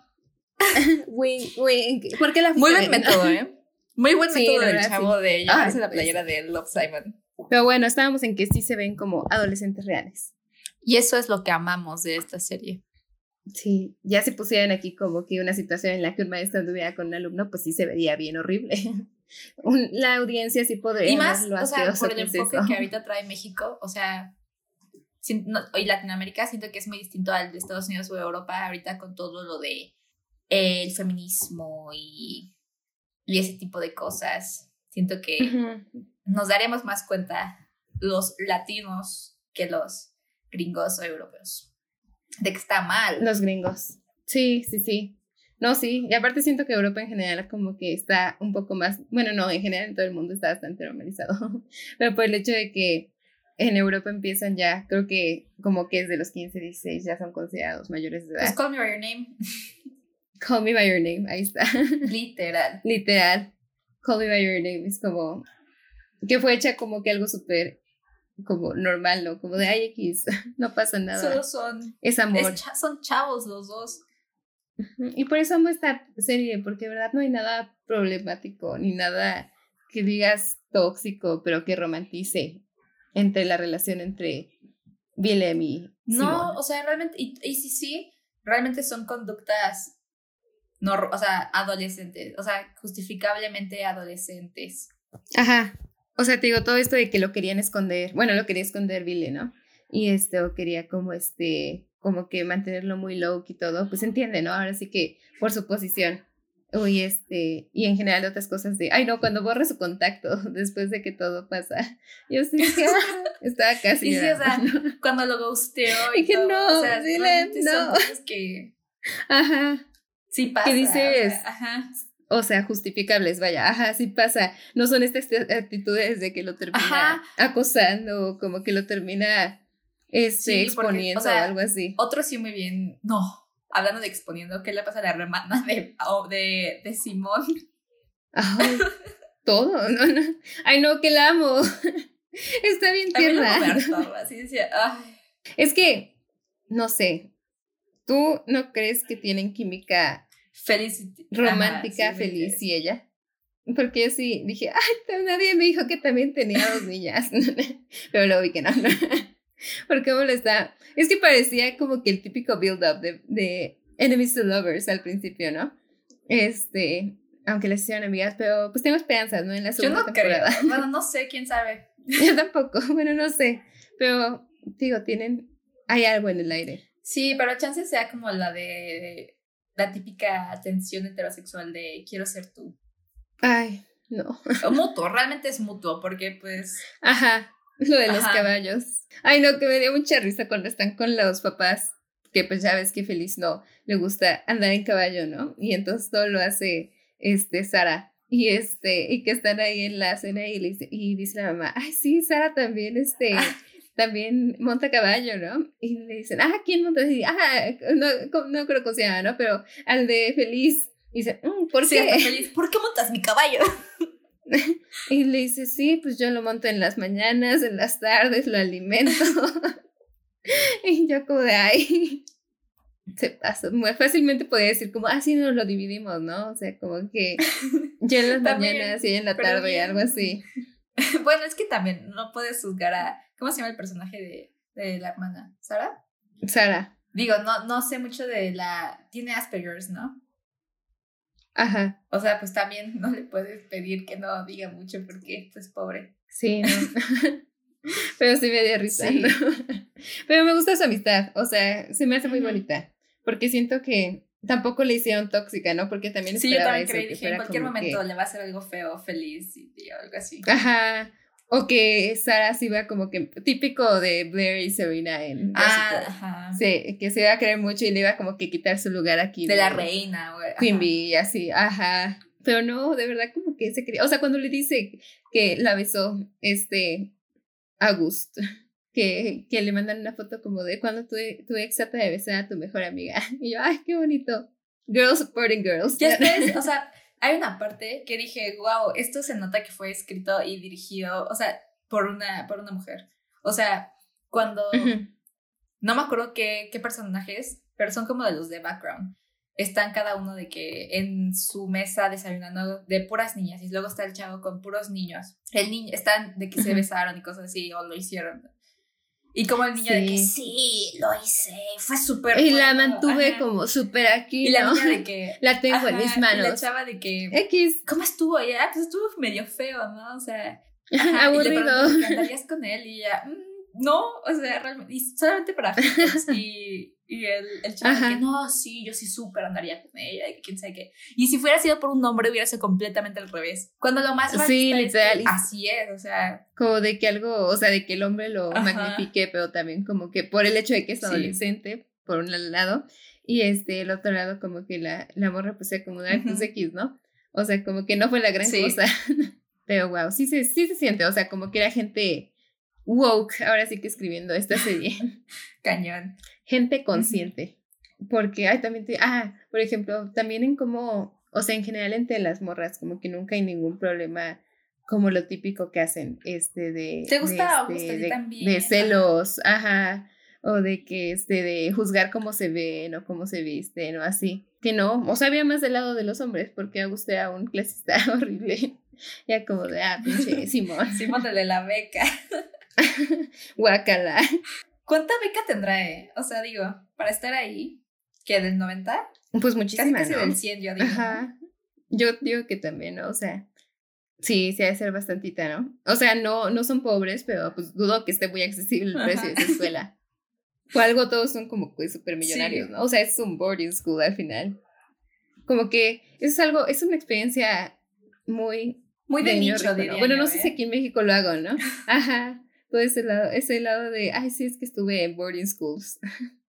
<laughs> wink, wink. Porque la Muy buen método, ¿eh? Muy buen método del chavo de llevarse la playera de Love Simon. Pero bueno, estábamos en que sí se ven como adolescentes reales. Y eso es lo que amamos de esta serie. Sí, ya si pusieran aquí como que una situación en la que un maestro anduviera con un alumno, pues sí se vería bien horrible. <laughs> la audiencia sí podría y más, o sea, por el enfoque que ahorita trae México, o sea, y Latinoamérica siento que es muy distinto al de Estados Unidos o Europa ahorita con todo lo de el feminismo y, y ese tipo de cosas. Siento que nos daremos más cuenta los latinos que los gringos o europeos de que está mal. Los gringos. Sí, sí, sí. No, sí, y aparte siento que Europa en general como que está un poco más, bueno, no, en general en todo el mundo está bastante normalizado, <laughs> pero por el hecho de que en Europa empiezan ya, creo que como que es de los 15, 16 ya son considerados mayores de edad. Pues call me by your name. Call me by your name, ahí está. <laughs> Literal. Literal. Call me by your name es como que fue hecha como que algo súper como normal, ¿no? Como de ay X, <laughs> no pasa nada. Solo son es amor. son chavos los dos. Y por eso amo esta serie, porque de verdad no hay nada problemático ni nada que digas tóxico, pero que romantice entre la relación entre Willem y No, o sea, realmente, y, sí, sí, realmente son conductas, no, o sea, adolescentes, o sea, justificablemente adolescentes. Ajá, o sea, te digo, todo esto de que lo querían esconder, bueno, lo quería esconder Ville, ¿no? Y este, o quería como este, como que mantenerlo muy low y todo, pues entiende, ¿no? Ahora sí que por su posición. Uy, este, y en general otras cosas de, ay no, cuando borre su contacto <laughs> después de que todo pasa. <laughs> Yo sí que <laughs> estaba casi. Y sí, o sea, cuando lo ghosteó y, y que no, o sea, dile, no. que. Ajá. Sí pasa. ¿Qué dices? O sea, ajá. O sea, justificables, vaya, ajá, sí pasa. No son estas actitudes de que lo termina acosando, como que lo termina este, exponiendo o, algo así. Otro sí muy bien, no, hablando de exponiendo, ¿qué le pasa a la hermana de, de, de Simón? <laughs> todo, no, no. Ay, no, que la amo. <laughs> Está bien tierna. <laughs> Es que, no sé, ¿tú no crees que tienen química feliz, romántica, feliz y ella? Porque yo sí dije, ay, nadie me dijo que también tenía dos niñas. <laughs> Pero luego vi que no. <laughs> Porque está Es que parecía como que el típico build-up de, de Enemies to Lovers al principio, ¿no? Este, aunque les hicieron amigas, pero pues tengo esperanzas, ¿no? En la segunda Yo no temporada. creo. <laughs> Bueno, no sé, quién sabe. Yo tampoco, bueno, no sé. Pero, digo, tienen. Hay algo en el aire. Sí, pero chance sea como la de. La típica atención heterosexual de quiero ser tú. Ay, no. <laughs> O mutuo, realmente es mutuo, porque pues. Ajá. Lo de los caballos. Ay, no, que me dio mucha risa cuando están con los papás, que pues ya ves que Feliz no le gusta andar en caballo, ¿no? Y entonces todo lo hace este Sara. Y este, y que están ahí en la cena y, dice, y dice la mamá, ay, sí, Sara también, este, ah. También monta caballo, ¿no? Y le dicen, ah, ¿quién monta? Y, ah, no, no creo que sea, ¿no? Pero al de Feliz. Y dice, mm, ¿por qué? Feliz, ¿por qué montas mi caballo? <laughs> y le dice, sí, pues yo lo monto en las mañanas, en las tardes, lo alimento. <laughs> y yo como de, ay, se pasa. Muy fácilmente podría decir como, así ah, nos lo dividimos, ¿no? O sea, como que yo en las mañanas y ella en la tarde, algo así. <laughs> bueno, es que también no puedes juzgar a, ¿cómo se llama el personaje de, de la hermana? ¿Sara? Sara. Digo, no, no sé mucho de la, tiene Asperger's, ¿no? Ajá. O sea, pues también no le puedes pedir que no diga mucho porque, pues, pobre. Sí, no. <laughs> Pero sí me dio risa. <laughs> Pero me gusta su amistad, o sea, se me hace muy bonita, porque siento que tampoco le hicieron tóxica, ¿no? Porque también Sí, yo también creí, dije, en cualquier momento le va a hacer algo feo, feliz y, y algo así. Ajá. O que Sara se iba como que típico de Blair y Serena en ah, ajá. Sí, que se iba a creer mucho y le iba como que quitar su lugar aquí. De, la reina, güey. Queen Bee y así, ajá. Pero no, de verdad como que se quería. O sea, cuando le dice que la besó este August, que, que le mandan una foto como de cuando tu, tu ex trata de besar a tu mejor amiga. <laughs> Y yo, ay, qué bonito. Girls supporting girls. Ya <laughs> o sea, hay una parte que dije, wow, esto se nota que fue escrito y dirigido, o sea, por una, por una mujer. O sea, cuando... No me acuerdo qué, qué personajes, pero son como de los de background. Están cada uno de que en su mesa desayunando de puras niñas y luego está el chavo con puros niños. El niño, están de que se besaron y cosas así o lo hicieron. Y como el niño de que sí, lo hice, fue súper Y la mantuve como súper aquí, Y la niña de <laughs> que... La tengo en mis manos. Y la chava de que... X. ¿Cómo estuvo? Y ella, pues estuvo medio feo, ¿no? O sea... <laughs> aburrido. Y le ¿Cantarías con él? Y ella, mm, no, o sea, realmente... Y solamente para <laughs> fotos. y y el, el chaval que no, sí, yo sí súper andaría con ella, y quién sabe qué. Y si fuera sido por un hombre, hubiera sido completamente al revés. Cuando lo más sí, literal. así es, o sea. Como de que algo, o sea, de que el hombre lo magnifique, pero también como que por el hecho de que es adolescente, por un lado, y este, el otro lado, como que la, la morra pues se acomoda uh -huh. X, ¿no? O sea, como que no fue la gran cosa. <laughs> pero wow, sí se, sí se siente, o sea, como que era gente woke, ahora sí que escribiendo esta serie. <laughs> Cañón. Gente consciente. Porque hay también, te, ah, por ejemplo, también en cómo, o sea, en general entre las morras, como que nunca hay ningún problema como lo típico que hacen, este, de... ¿Te gusta? De, este, de, también. de celos, ajá. o de que, este, de juzgar cómo se ven o cómo se visten o así. Que no, o sea, había más del lado de los hombres, porque a usted era un clasista <laughs> horrible. Ya como de, ah, pinche <laughs> Simón. Simón de la beca. <laughs> Guacala. ¿Cuánta beca tendrá, eh? O sea, digo, para estar ahí, ¿qué, del 90? Pues muchísima, casi, casi ¿no? del 100, yo digo. Ajá. Yo digo que también, ¿no? O sea, sí, sí ha de ser bastantita, ¿no? O sea, no, no son pobres, pero pues dudo que esté muy accesible el precio Ajá. de esa escuela. O algo, todos son como súper millonarios, sí. ¿no? O sea, es un boarding school al final. Como que es algo, es una experiencia muy... Muy de, de nicho, ¿no? Bueno, no sé si aquí en México lo hago, ¿no? <laughs> Ajá todo ese lado, ese lado de, ay, sí, es que estuve en boarding schools. <laughs>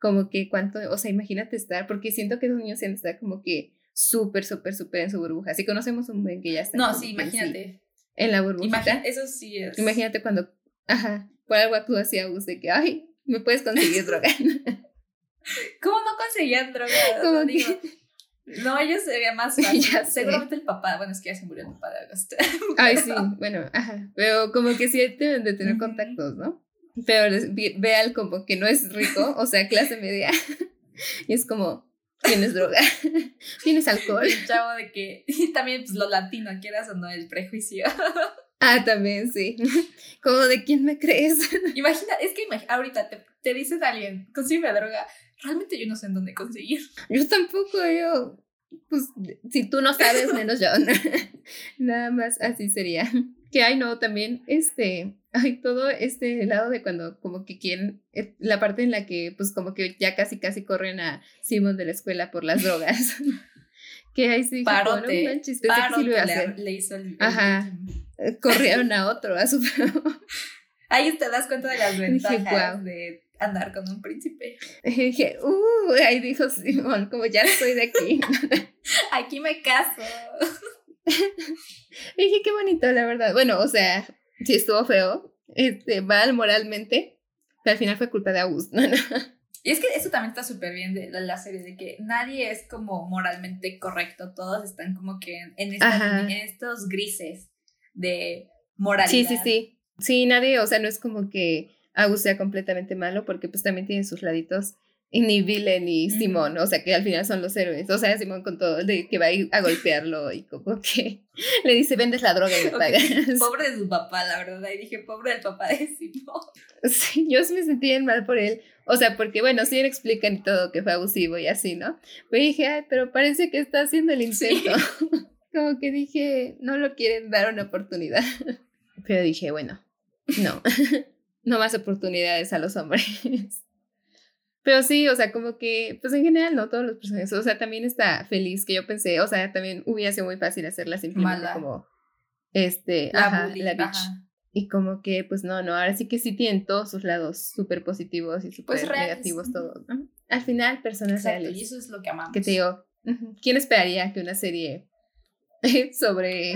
como que cuánto, o sea, imagínate estar, porque siento que esos niños siempre están como que súper, súper, súper en su burbuja. Si conocemos un buen que ya está. No, sí, imagínate. Sí, en la burbuja. Imagina, eso sí es. Imagínate cuando, ajá, por algo tú hacías de que, ay, me puedes conseguir droga. <laughs> ¿Cómo no conseguían droga? <laughs> Como digo, no, ellos sería más <laughs> fácil. Seguramente el papá, bueno, es que ya se murió el papá de Augusta. <laughs> Ay, sí, bueno, ajá. Pero como que sí deben de tener contactos, ¿no? Pero vean como que no es rico, o sea, clase media. <laughs> Y es como, tienes droga, tienes alcohol. El chavo de que, y también pues lo latino, quieras o no, el prejuicio. Ah, también, sí. <laughs> Como de quién me crees. <laughs> Imagina, es que imagina, ahorita te, te dices a alguien, consigue droga. Realmente yo no sé en dónde conseguir. Yo tampoco, yo. Pues si tú no sabes, <laughs> menos yo. Nada más así sería. Que hay, no, también, este, hay todo este lado de cuando como que quieren, la parte en la que pues como que ya casi casi corren a Simon de la escuela por las drogas. que ahí sí. Parote, no manches, pensé que sí lo iba a hacer. Le, le hizo el, Ajá. El... <laughs> Corrieron a otro, a su Ahí te das cuenta de las <laughs> ventajas Dije, wow. de andar con un príncipe. <laughs> Y dije, uh, ahí dijo Simón, como ya estoy de aquí. aquí me caso. y dije, qué bonito, la verdad. Bueno, o sea, sí estuvo feo, este, mal moralmente, pero al final fue culpa de Augusto. ¿no? Y es que eso también está súper bien de la, la, serie, de que nadie es como moralmente correcto, todos están como que en, esta, en estos grises de moralidad. Sí, sí, sí. Sí, nadie, o sea, no es como que Agus sea completamente malo, porque pues también tiene sus laditos, ni Villain ni mm. Simón, o sea, que al final son los héroes. O sea, Simón con todo, de que va a, ir a golpearlo y como que <laughs> le dice, vendes la droga y me <laughs> pagas. Okay. <laughs> Pobre de su papá, la verdad. Y dije, pobre del papá de Simón. Sí, yo sí me sentí bien mal por él. O sea, porque bueno, sí le explican y todo que fue abusivo y así, ¿no? Pero dije, ay, pero parece que está haciendo el intento. Sí. Como que dije, no lo quieren dar una oportunidad. <laughs> Pero dije, bueno, no. <laughs> no más oportunidades a los hombres. <laughs> Pero sí, o sea, como que, pues en general, no todos los personajes. O sea, también está feliz que yo pensé, o sea, también hubiera sido muy fácil hacerla simplemente Mala. como, este, La ajá, la bitch. ajá. Y como que, pues no, no, ahora sí que sí tienen todos sus lados súper positivos y súper Pues negativos todos, ¿no? Al final, personas Exacto, reales. y eso es lo que amamos. Que te digo, ¿quién esperaría que una serie <laughs> sobre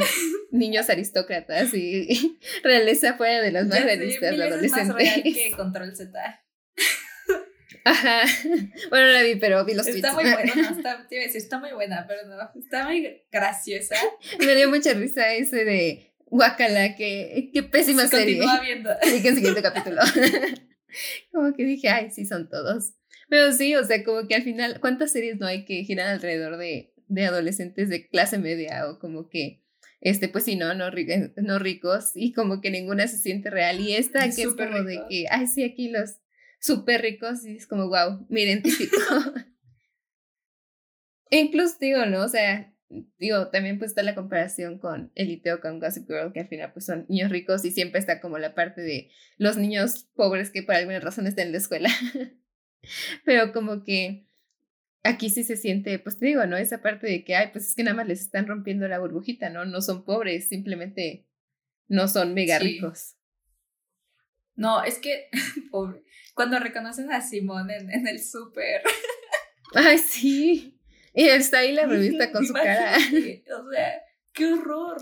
niños aristócratas y, <laughs> realeza fuera de las más Ya sé, realistas de veces más real que Control Z. <laughs> Ajá. Bueno, no la vi, pero vi los Está tweets. muy buena, no, está, te iba a decir, está muy buena, pero no, está muy graciosa. Me dio mucha risa ese de Guacala, que qué pésima serie. Continúa viendo. Que el siguiente capítulo. como que dije, ay, sí, son todos. Pero sí, o sea, como que al final, ¿cuántas series no hay que giran alrededor de, de adolescentes de clase media o como que este, pues sí, no, no, no ricos y como que ninguna se siente real. Y <laughs> esta que es como de que, ay, sí, aquí los súper ricos y es como, wow, me identifico. <laughs> <laughs> e incluso digo, ¿no? O sea, digo, también pues está la comparación con Elite o con Gossip Girl, que al final pues son niños ricos y siempre está como la parte de los niños pobres que por alguna razón están en la escuela. Pero como que aquí sí se siente, pues te digo, ¿no? Esa parte de que, ay, pues es que nada más les están rompiendo la burbujita, ¿no? No son pobres, simplemente no son mega ricos. No, es que, <laughs> pobre, cuando reconocen a Simón en, en el súper. Ay, sí. Y está ahí la revista <laughs> con su cara. O sea, qué horror.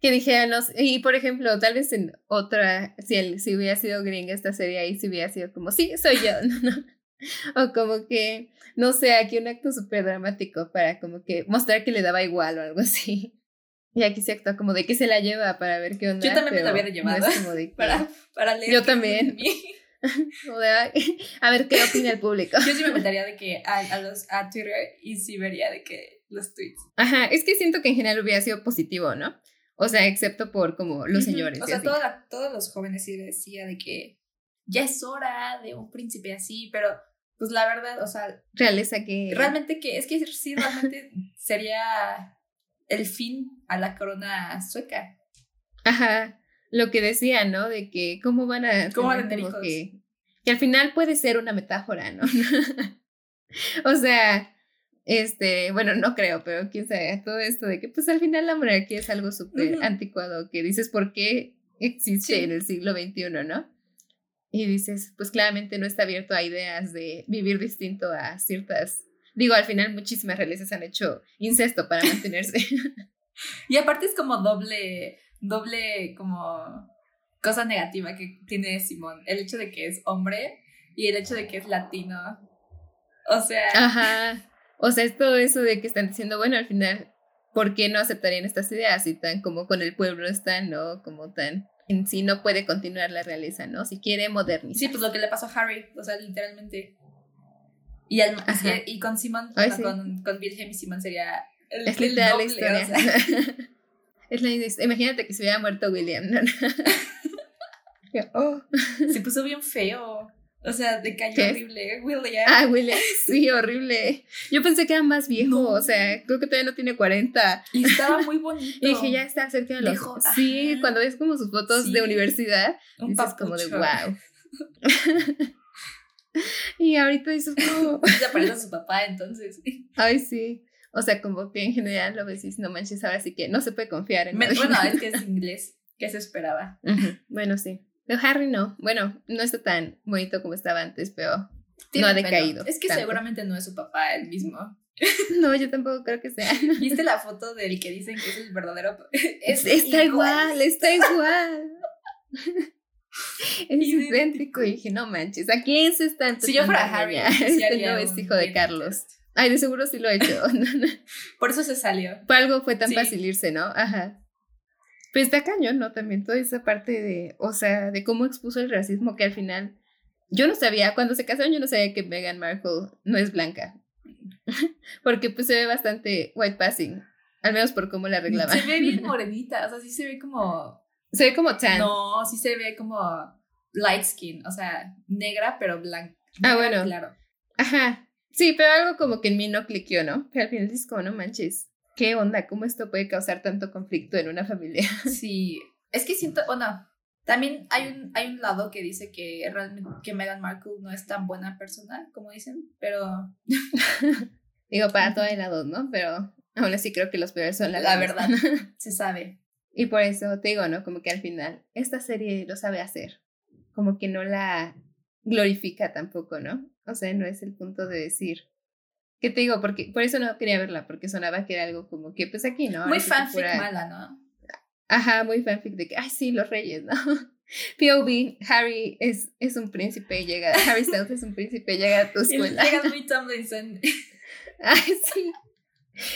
Que dijeron, y por ejemplo, tal vez en otra, si, si hubiera sido gringa esta serie ahí, si hubiera sido como, sí, soy yo, <laughs> no, no. <laughs> O como que, no sé, aquí un acto súper dramático para como que mostrar que le daba igual o algo así. <laughs> Y aquí se actúa como de que se la lleva para ver qué onda. Yo también me la hubiera llevado. <laughs> para, para leer. Yo también. a ver qué opina el público. Yo sí me metería de que a, los, a Twitter y sí vería de que los tweets. Ajá, es que siento que en general hubiera sido positivo, ¿no? O sea, excepto por como los señores. O sea, todos los jóvenes sí decía de que ya es hora de un príncipe así, pero pues la verdad, o sea... Realeza que... Realmente que, es que sí, realmente <laughs> sería el fin a la corona sueca. Ajá, lo que decía, ¿no? De que cómo van a... ¿Cómo van a tener Que, que al final puede ser una metáfora, ¿no? <laughs> o sea, este, bueno, no creo, pero quién sabe, todo esto de que pues al final la monarquía es algo súper anticuado, que dices, ¿por qué existe en el siglo XXI, no? Y dices, pues claramente no está abierto a ideas de vivir distinto a ciertas... Digo, al final muchísimas realezas han hecho incesto para mantenerse. <laughs> y aparte es como doble, doble como cosa negativa que tiene Simón. El hecho de que es hombre y el hecho de que es latino. O sea... Ajá. O sea, es todo eso de que están diciendo, bueno, al final, ¿por qué no aceptarían estas ideas? Y tan como con el pueblo están, ¿no? Como tan en sí no puede continuar la realeza, ¿no? Si quiere modernizar. Sí, pues lo que le pasó a Harry, o sea, literalmente. Y, al, y, con Simon, con, con Wilhelm y Simon sería el, es el doble, la historia. <laughs> es la, imagínate que se hubiera muerto William. <laughs> <laughs> oh. Se puso bien feo. O sea, de calle horrible, William. Ah, William, <laughs> sí, horrible. Yo pensé que era más viejo, o sea, creo que todavía no tiene 40. Y estaba muy <laughs> bonito. Y dije, ya está cerca de los... <laughs> Sí, cuando ves como sus fotos de universidad, Un dices como de wow. y ahorita dices como... Se aparece a su papá, entonces. Ay, sí. O sea, como que en general lo ves y no manches, ahora sí que no se puede confiar en Bueno, es que es inglés. ¿Qué se esperaba? Bueno, sí. Pero Harry no. Bueno, no está tan bonito como estaba antes, pero no ha decaído. Es que seguramente no es su papá el mismo. No, yo tampoco creo que sea. ¿Viste la foto del que dicen que es el verdadero? <laughs> Es está igual, está igual. <laughs> es idéntico. Y dije, no manches, ¿a quién se está Si yo fuera Harry, este no es hijo de Carlos. Ay, de seguro sí lo he hecho. <laughs> Por eso se salió. Por algo fue tan fácil irse, ¿no? Ajá. Pues está cañón, ¿no? También toda esa parte de, o sea, de cómo expuso el racismo que al final, yo no sabía, cuando se casaron yo no sabía que Meghan Markle no es blanca. <laughs> Porque pues se ve bastante white passing, al menos por cómo la arreglaban. Se ve bien <laughs> morenita, o sea, sí se ve como... Se ve como tan. No, sí se ve como light skin, o sea, negra pero blanca. Ah, bueno. Claro. Ajá. Sí, pero algo como que en mí no cliqueó, ¿no? Que al final es como, no manches ¿qué onda? ¿Cómo esto puede causar tanto conflicto en una familia? <laughs> Sí, es que siento, bueno, también hay un, hay un lado que dice que realmente que Meghan Markle no es tan buena persona, como dicen, pero... <laughs> Digo, para todos lados, ¿no? Pero aún así creo que los peores son la, la verdad. <laughs> se sabe. Y por eso te digo, ¿no? Como que al final esta serie lo sabe hacer. Como que no la glorifica tampoco, ¿no? O sea, no es el punto de decir, ¿Qué te digo? Porque, por eso no quería verla, porque sonaba que era algo como que, pues aquí, ¿no? Muy fanfic mala, ¿no? Ajá, muy fanfic de que, ay, sí, los reyes, ¿no? <laughs> POV, Harry es, es un príncipe y llega, Harry Styles es un príncipe y llega a tu <laughs> escuela. Llega <laughs> muy Tomlinson. ay, sí.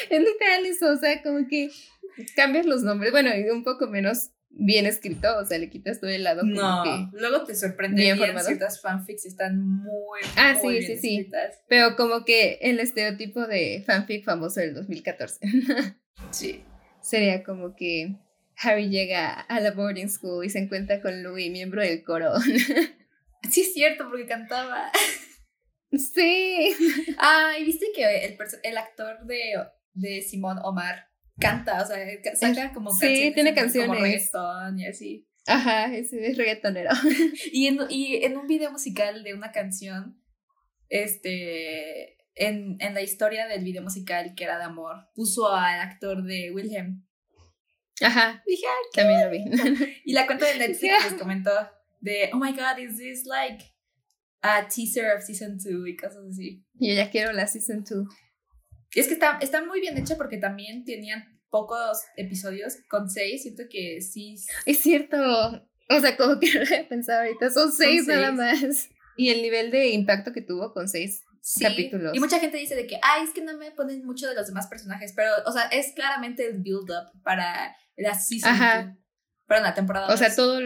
Es literal eso, o sea, como que cambias los nombres, bueno, y un poco menos bien escrito, o sea, le quitas todo el lado como no, luego te sorprende bien, bien ciertas fanfics están muy, ah, sí, sí, sí. Pero como que el estereotipo de fanfic famoso del 2014. <laughs> sí. sería como que Harry llega a la boarding school y se encuentra con Louis, miembro del coro. <laughs> sí, es cierto, porque cantaba. Sí. <laughs> Ah, y viste que el, el actor de, de Simón Omar canta, o sea, saca como sí, tiene canciones. Como reggaetón y así. Ajá, es, es reggaetonero. <laughs> y, en, y en un video musical de una canción, este, en, en la historia del video musical que era de amor, puso al actor de Wilhelm. Ajá. Dije, también lo vi. y la cuenta de Netflix <laughs> les comentó de, oh my god, is this like a teaser of season 2 y cosas así. Yo ya quiero la season 2. Y es que está, está muy bien hecha porque también tenían pocos episodios con seis. Siento que sí. Es cierto. O sea, como que <laughs> lo pensado ahorita. Son seis, nada más. Y el nivel de impacto que tuvo con seis capítulos. Y mucha gente dice de que, ay, es que no me ponen mucho de los demás personajes. Pero, o sea, es claramente el build-up para la season. Ajá. Para la temporada. O sea, todo.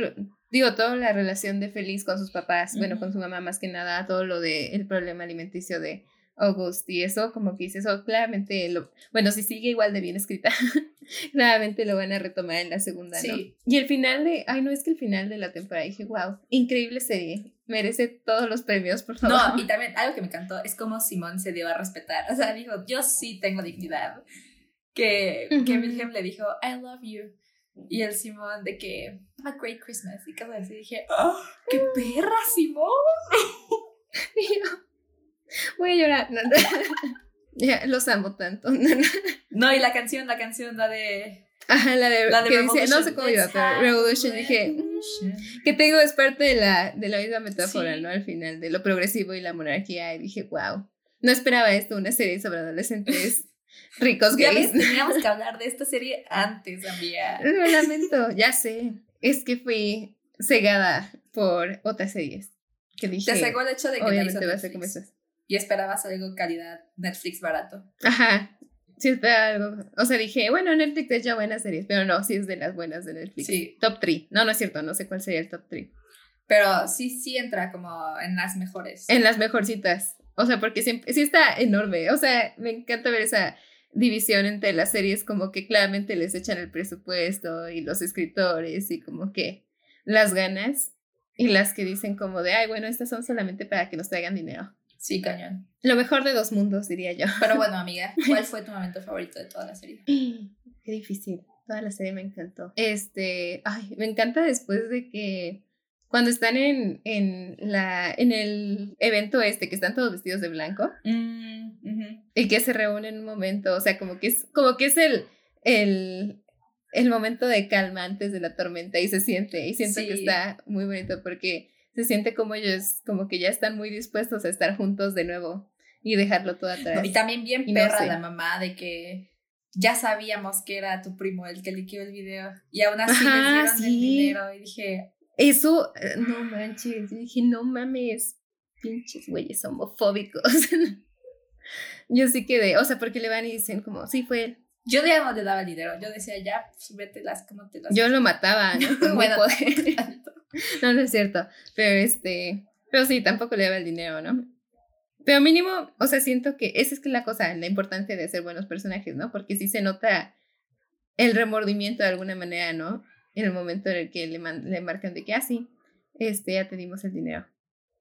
digo, toda la relación de Feliz con sus papás, bueno, con su mamá más que nada, todo lo del el problema alimenticio de August y eso como que dice eso claramente lo bueno si sigue igual de bien escrita <laughs> claramente lo van a retomar en la segunda ¿no? y el final de ay no es que el final de la temporada dije wow increíble serie merece todos los premios por favor no y también algo que me encantó es como Simón se dio a respetar o sea dijo yo sí tengo dignidad que que Wilhelm le dijo I love you y el Simón de que have a great Christmas y cosas así dije oh, qué perra Simón <laughs> Voy a llorar. <laughs> ya, los amo tanto. <laughs> no, y la canción, la canción, la de. Ajá, la de, la de que dice, no sé cómo iba, pero Revolution, dije, mm, que tengo es parte de la, de la misma metáfora, ¿no? Al final, de lo progresivo y la monarquía, y dije, wow, no esperaba esto, una serie sobre adolescentes <laughs> ricos gays. teníamos que hablar de esta serie antes, amiga. Lo lamento, ya sé, es que fui cegada por otras series. Que dije, Te cegó el hecho de que obviamente va a ser como y esperabas algo calidad Netflix barato. Ajá. Sí, esperaba algo. O sea, dije, bueno, Netflix es ya buenas series, pero no, sí es de las buenas de Netflix. Sí. Top 3. No, no es cierto, no sé cuál sería el top 3. Pero sí, sí entra como en las mejores. En las mejorcitas. O sea, porque sí está enorme. O sea, me encanta ver esa división entre las series, como que claramente les echan el presupuesto y los escritores y como que las ganas y las que dicen como de, ay, bueno, estas son solamente para que nos traigan dinero. Sí, cañón. Lo mejor de dos mundos, diría yo. Pero bueno, <laughs> amiga, ¿cuál fue tu momento favorito de toda la serie? Qué difícil. Toda la serie me encantó. Este, ay, me encanta después de que cuando están en, en, la, en el evento este, que están todos vestidos de blanco, mm, y que se reúnen en un momento, o sea, como que es, como que es el, el, el momento de calma antes de la tormenta y se siente, y siento que está muy bonito porque se siente como ellos, como que ya están muy dispuestos a estar juntos de nuevo y dejarlo todo atrás. y también bien perra la mamá de que ya sabíamos que era tu primo el que liquidó el video y aún así les dieron el dinero y dije... Eso, eh, no manches, dije, no mames, pinches güeyes homofóbicos. <laughs> Yo sí quedé, o sea, porque le van y dicen como, sí fue él. Yo ya no le daba el dinero, yo decía, ya, pues las como te las... Yo lo mataba, ¿no? <laughs> bueno, <laughs> <laughs> no, no es cierto. Pero este, pero sí, tampoco le daba el dinero, ¿no? Pero mínimo, o sea, siento que esa es la cosa, la importancia de ser buenos personajes, ¿no? Porque sí se nota el remordimiento de alguna manera, ¿no? En el momento en el que le, le marcan de que, ah, sí, este, ya te dimos el dinero.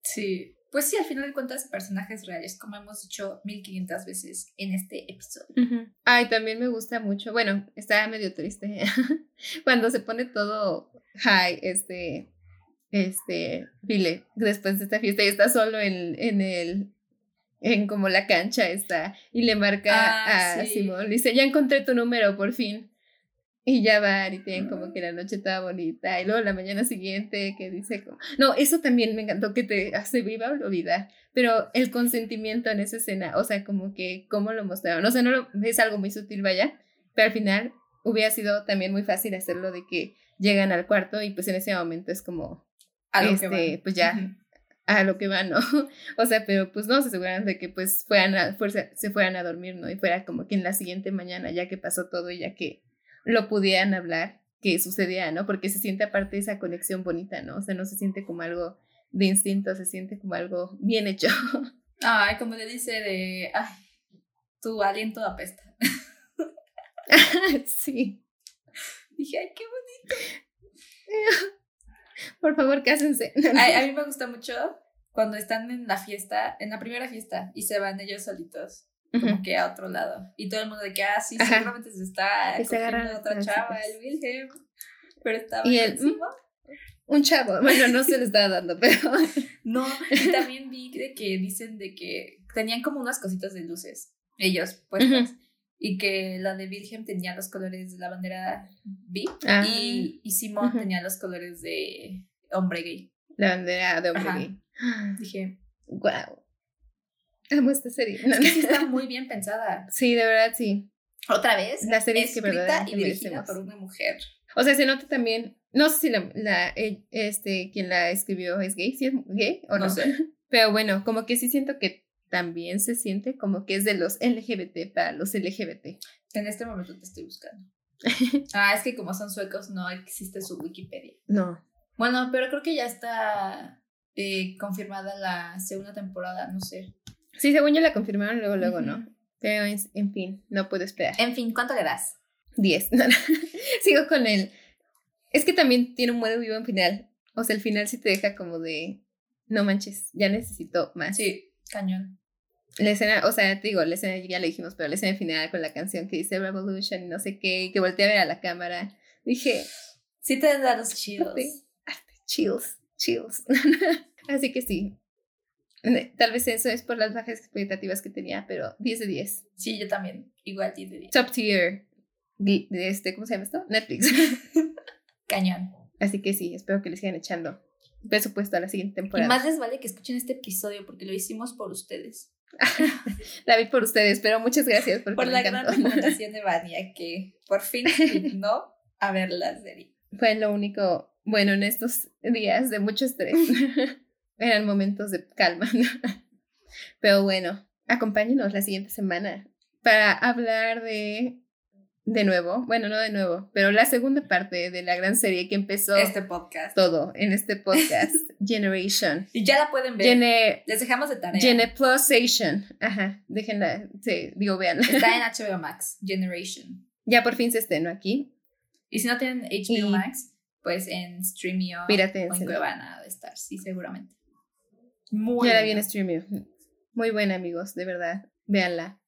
Sí, pues sí, al final de cuentas, personajes reales, como hemos dicho 1500 veces en este episodio. Ay, también me gusta mucho, bueno, está medio triste, <laughs> cuando se pone todo high, este, este, Vile, después de esta fiesta y está solo en, en el, en como la cancha está, y le marca ah, a Simón, le dice, ya encontré tu número, por fin. Y ya va y tienen como que la noche estaba bonita. Y luego la mañana siguiente que dice como... No, eso también me encantó que te hace viva olvidar. Pero el consentimiento en esa escena, o sea, como que cómo lo mostraron. O sea, no lo, es algo muy sutil, vaya. Pero al final hubiera sido también muy fácil hacerlo de que llegan al cuarto y pues en ese momento es como este, pues ya, a lo que van, ¿no? <laughs> o sea, pero pues no, se aseguran de que pues fueran a, fuerza, se fueran a dormir, ¿no? Y fuera como que en la siguiente mañana, ya que pasó todo y ya que lo pudieran hablar, que sucedía, ¿no? Porque se siente aparte esa conexión bonita, ¿no? O sea, no se siente como algo de instinto, se siente como algo bien hecho. <laughs> Ay, como le dice de, ay, tu aliento apesta. <laughs> sí. Dije, ay, qué bonito. Por favor, cásense. <laughs> A, a mí me gusta mucho cuando están en la fiesta, en la primera fiesta, y se van ellos solitos. Como Ujú. que a otro lado. Y todo el mundo de que, ah, sí, Ajá. seguramente se está se agarran otra chava, el Wilhelm. Pero estaba Y él, encima. Un chavo. <laughs> Bueno, no se le estaba dando, pero. <laughs> No, y también vi de que dicen de que tenían como unas cositas de luces, ellos puestas, y que la de Wilhelm tenía los colores de la bandera B Ah, y, y Simón tenía los colores de hombre gay. la bandera de hombre Ajá. gay. Dije, Wow. Amo esta serie. es que sí está muy bien pensada. <laughs> Sí, de verdad, sí. Otra vez, Las series que escrita y dirigida por una mujer. O sea, se nota también. No sé si la, la- eh, este, quien la escribió es gay, si es gay o no. No sé. <laughs> Pero bueno, como que sí siento que también se siente como que es de los LGBT para los LGBT. En este momento te estoy buscando. <laughs> Ah, es que como son suecos no existe su Wikipedia. No. Bueno, pero creo que ya está eh, confirmada la segunda temporada, no sé. Sí, según yo la confirmaron luego, luego, ¿no? Pero es- en fin, no puedo esperar. En fin, ¿cuánto le das? 10. <laughs> No, no. Sigo con el. Es que también tiene un buen vivo en final. O sea, el final sí te deja como de. No manches, ya necesito más. Sí, cañón. La escena, o sea, te digo, la escena ya le dijimos, pero la escena final con la canción que dice Revolution y no sé qué, y que volteé a ver a la cámara. Dije, Sí te da los chidos. Sí. chills, chills. <laughs> Así que sí. Tal vez eso es por las bajas expectativas que tenía, pero 10 de 10. Sí, yo también. Igual 10 de 10. Top tier. de de este, ¿Cómo se llama esto? Netflix. <laughs> Cañón. Así que sí, espero que le sigan echando presupuesto a la siguiente Y temporada. más les vale que escuchen este episodio porque lo hicimos por ustedes. <laughs> La vi por ustedes, pero muchas gracias Por me la gran recomendación de <laughs> Vania que por fin <laughs> dignó a ver la serie. Fue lo único bueno en estos días de mucho estrés. Eran momentos de calma. Pero bueno, acompáñenos la siguiente semana para hablar de, de nuevo, bueno, no de nuevo, pero la segunda parte de la gran serie que empezó Este podcast. todo en este <laughs> podcast, Generation. Y ya la pueden ver. Gene, Les dejamos de tarea. Geneplusation. Ajá, déjenla, sí, digo, vean. Está en <laughs> HBO Max, Generation. Ya por fin se estrenó aquí. Y si no tienen HBO Y- Max, pues en Streamio o en. Cuevana de estar, sí, seguramente. Muy ya la vi en streaming. Muy buena, amigos, de verdad. Véanla.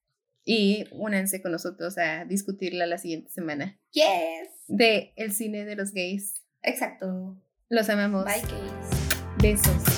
Y únanse con nosotros a discutirla la siguiente semana. Yes. De el cine de los gays. Exacto. Los amamos. Bye, gays. Besos.